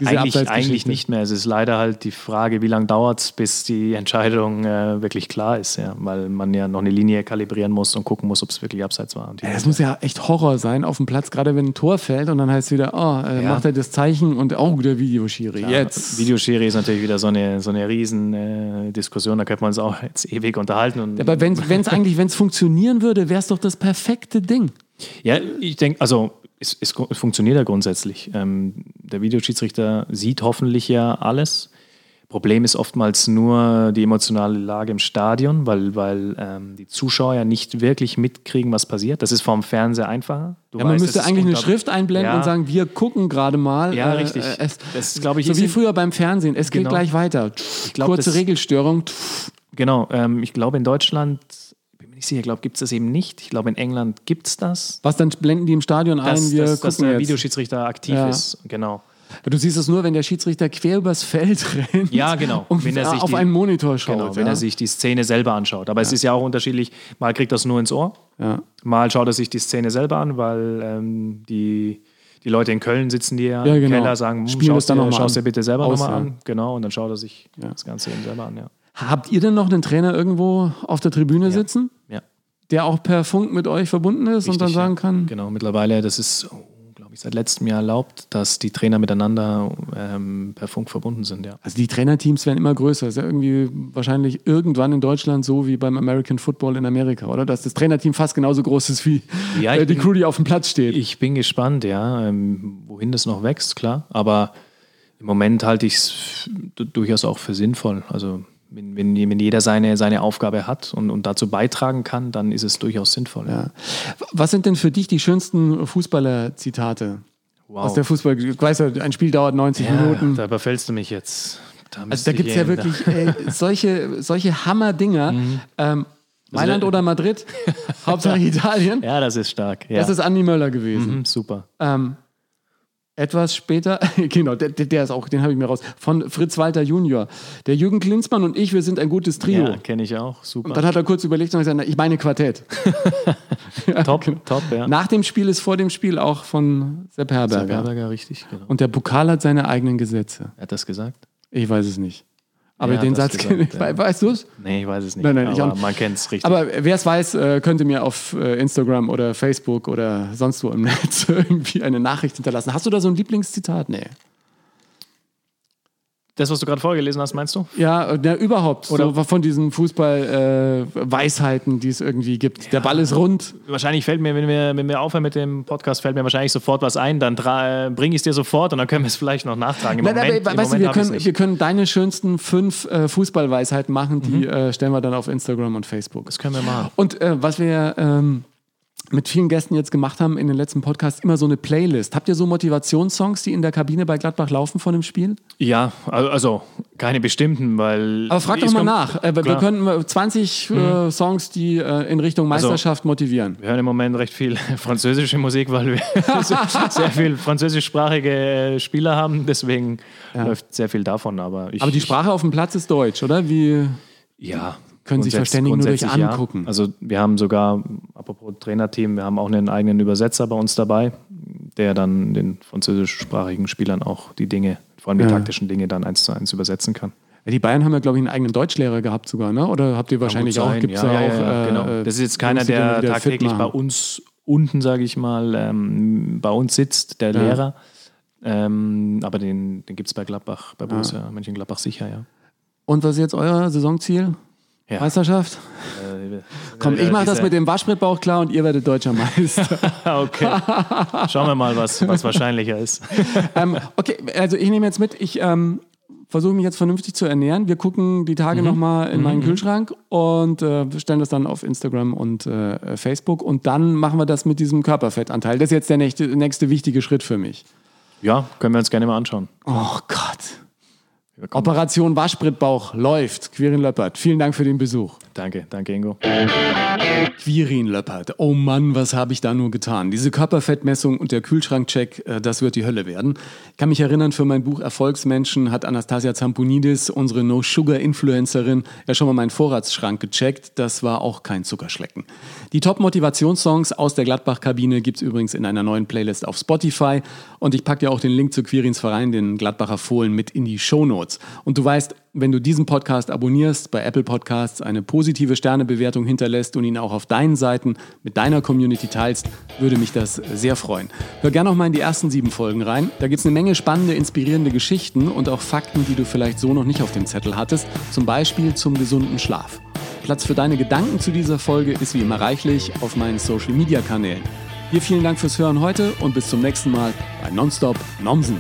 Diese eigentlich, eigentlich nicht mehr. Es ist leider halt die Frage, wie lange dauert es, bis die Entscheidung äh, wirklich klar ist, ja? weil man ja noch eine Linie kalibrieren muss und gucken muss, ob es wirklich abseits war. Ja, das muss ja echt Horror sein auf dem Platz, gerade wenn ein Tor fällt und dann heißt es wieder, oh, äh, Ja. macht er das Zeichen und oh, der Videoschiri. Ja, Jetzt. Videoschiri ist natürlich wieder so eine, so eine riesen äh, Diskussion, da könnte man uns auch jetzt ewig unterhalten. Und, Aber wenn es eigentlich, wenn es funktionieren würde, wäre es doch das perfekte Ding. Ja, ich denke, also es, es, es funktioniert ja grundsätzlich. Ähm, der Videoschiedsrichter sieht hoffentlich ja alles. Problem ist oftmals nur die emotionale Lage im Stadion, weil, weil ähm, die Zuschauer ja nicht wirklich mitkriegen, was passiert. Das ist vom Fernseher einfacher. Du Ja, man weißt, müsste eigentlich eine Schrift einblenden Ja. und sagen, wir gucken gerade mal. Ja, äh, richtig. äh, Es, Das, ich, so ist wie früher beim Fernsehen. Es geht Genau. gleich weiter. glaub, Kurze das- Regelstörung. Genau, ähm, ich glaube in Deutschland, sicher, ich glaube, gibt es das eben nicht. Ich glaube, in England gibt es das. Was dann blenden die im Stadion ein? Dass, Wir dass, dass der jetzt. Videoschiedsrichter aktiv Ja. ist. Genau. Du siehst es nur, wenn der Schiedsrichter quer übers Feld rennt. Ja, genau. Und Wenn er sich auf die- einen Monitor schaut. Genau, wenn ja. er sich die Szene selber anschaut. Aber es ist ja auch unterschiedlich. Mal kriegt er es nur ins Ohr, ja. mal schaut er sich die Szene selber an, weil ähm, die, die Leute in Köln sitzen, die ja, Ja, im genau. Keller sagen, hm, Spielen das schaust dann dir, noch mal schaust dir bitte selber nochmal ja. an. Genau, und dann schaut er sich das Ganze eben selber an. Ja. Habt ihr denn noch einen Trainer irgendwo auf der Tribüne sitzen, ja. Der auch per Funk mit euch verbunden ist und dann Richtig, sagen ja. kann, Genau, mittlerweile, das ist, glaube ich, seit letztem Jahr erlaubt, dass die Trainer miteinander ähm, per Funk verbunden sind, ja. Also die Trainerteams werden immer größer. Das ist ja irgendwie wahrscheinlich irgendwann in Deutschland so wie beim American Football in Amerika, oder? Dass das Trainerteam fast genauso groß ist wie Ja, äh, die bin- Crew, die auf dem Platz steht. Ich bin gespannt, ja, ähm, wohin das noch wächst, klar. Aber im Moment halte ich es durchaus auch für sinnvoll. Also wenn, wenn, wenn jeder seine, seine Aufgabe hat und, und dazu beitragen kann, dann ist es durchaus sinnvoll. Ja. Was sind denn für dich die schönsten Fußballer-Zitate Wow. aus der Fußball? Ich weiß ja, ein Spiel dauert 90 Minuten. Da überfällst du mich jetzt. Da Also da gibt es ja wirklich äh, solche, solche Hammer-Dinger. Ähm, Mailand der- oder Madrid, Hauptsache Italien. Ja, das ist stark. Ja. Das ist Andi Möller gewesen. Mhm, super. Ähm, etwas später, genau, der, der ist auch, den habe ich mir raus, von Fritz Walter Junior. Der Jürgen Klinsmann und ich, wir sind ein gutes Trio. Ja, kenne ich auch. Super. Und dann hat er kurz überlegt und gesagt, na, ich meine Quartett. top, top, ja. Nach dem Spiel ist vor dem Spiel auch von Sepp Herberger. Berberger, richtig. Genau. Und der Pokal hat seine eigenen Gesetze. Er hat das gesagt? Ich weiß es nicht. Aber Ja, den Satz gesagt, ich. ja. Weißt du es? Nee, ich weiß es nicht. Nein, nein, ich aber auch- man kennt es richtig. Aber wer es weiß, äh, könnte mir auf äh, Instagram oder Facebook oder sonst wo im Netz irgendwie eine Nachricht hinterlassen. Hast du da so ein Lieblingszitat? Nee. Das, was du gerade vorgelesen hast, meinst du? Ja, äh, na, überhaupt. Oder- so von diesen Fußball-Weisheiten, die es irgendwie gibt. Der Ball ist rund. Wahrscheinlich fällt mir, wenn wir, wenn wir aufhören mit dem Podcast, fällt mir wahrscheinlich sofort was ein. Dann bringe ich es dir sofort und dann können wir es vielleicht noch nachtragen. Im Nein, Moment, aber, im weißt du, Moment wir können, nicht. wir können deine schönsten fünf äh, Fußballweisheiten machen, die äh, stellen wir dann auf Instagram und Facebook. das können wir machen. Und äh, was wir ähm, mit vielen Gästen jetzt gemacht haben in den letzten Podcasts, immer so eine Playlist. Habt ihr so Motivationssongs, die in der Kabine bei Gladbach laufen von dem Spiel? Ja, al- also keine bestimmten, weil. Aber frag doch mal nach. Äh, wir Klar. Mhm. können äh, 20 äh, Songs, die äh, in Richtung Meisterschaft motivieren. Wir hören im Moment recht viel französische Musik, weil wir sehr viel französischsprachige äh, Spieler haben. Deswegen läuft sehr viel davon. Aber, ich, Aber die Sprache auf dem Platz ist Deutsch, oder? Wie Ja. Können sich verständigen nur durch grundsätzlich ja. Angucken? Also wir haben sogar, apropos Trainerteam, wir haben auch einen eigenen Übersetzer bei uns dabei, der dann den französischsprachigen Spielern auch die Dinge, vor allem die Ja. taktischen Dinge, dann eins zu eins übersetzen kann. Die Bayern haben ja, glaube ich, einen eigenen Deutschlehrer gehabt sogar, ne? Oder habt ihr wahrscheinlich auch? Gibt's ja, ja, auch ja, äh, genau. äh, Das ist jetzt keiner, der tagtäglich bei uns unten, sage ich mal, ähm, bei uns sitzt, der Lehrer. Ähm, aber den, den gibt es bei Gladbach, bei Borussia Mönchengladbach sicher, ja. Und was ist jetzt euer Saisonziel? Ja. Meisterschaft? Äh, Komm, ich mache das mit dem Waschbrettbauch klar und ihr werdet deutscher Meister. Okay. Schauen wir mal, was, was wahrscheinlicher ist. ähm, okay, also ich nehme jetzt mit, ich ähm, versuche mich jetzt vernünftig zu ernähren. Wir gucken die Tage mhm. nochmal in meinen mhm. Kühlschrank und äh, stellen das dann auf Instagram und äh, Facebook. Und dann machen wir das mit diesem Körperfettanteil. Das ist jetzt der nächste, nächste wichtige Schritt für mich. Ja, können wir uns gerne mal anschauen. Oh Gott. Operation Waschbrettbauch läuft. Quirin Löppert, vielen Dank für den Besuch. Danke, danke Ingo. Quirin Löppert, oh Mann, was habe ich da nur getan? Diese Körperfettmessung und der Kühlschrankcheck, äh, das wird die Hölle werden. Ich kann mich erinnern, für mein Buch Erfolgsmenschen hat Anastasia Zamponidis, unsere No-Sugar-Influencerin, ja schon mal meinen Vorratsschrank gecheckt. Das war auch kein Zuckerschlecken. Die Top-Motivationssongs aus der Gladbach-Kabine gibt es übrigens in einer neuen Playlist auf Spotify. Und ich packe dir auch den Link zu Quirins Verein, den Gladbacher Fohlen, mit in die Shownotes. Und du weißt, wenn du diesen Podcast abonnierst, bei Apple Podcasts eine positive Sternebewertung hinterlässt und ihn auch auf deinen Seiten mit deiner Community teilst, würde mich das sehr freuen. Hör gerne noch mal in die ersten sieben Folgen rein. Da gibt es eine Menge spannende, inspirierende Geschichten und auch Fakten, die du vielleicht so noch nicht auf dem Zettel hattest, zum Beispiel zum gesunden Schlaf. Platz für deine Gedanken zu dieser Folge ist wie immer reichlich auf meinen Social Media Kanälen. Dir vielen Dank fürs Hören heute und bis zum nächsten Mal bei Nonstop Nomsen.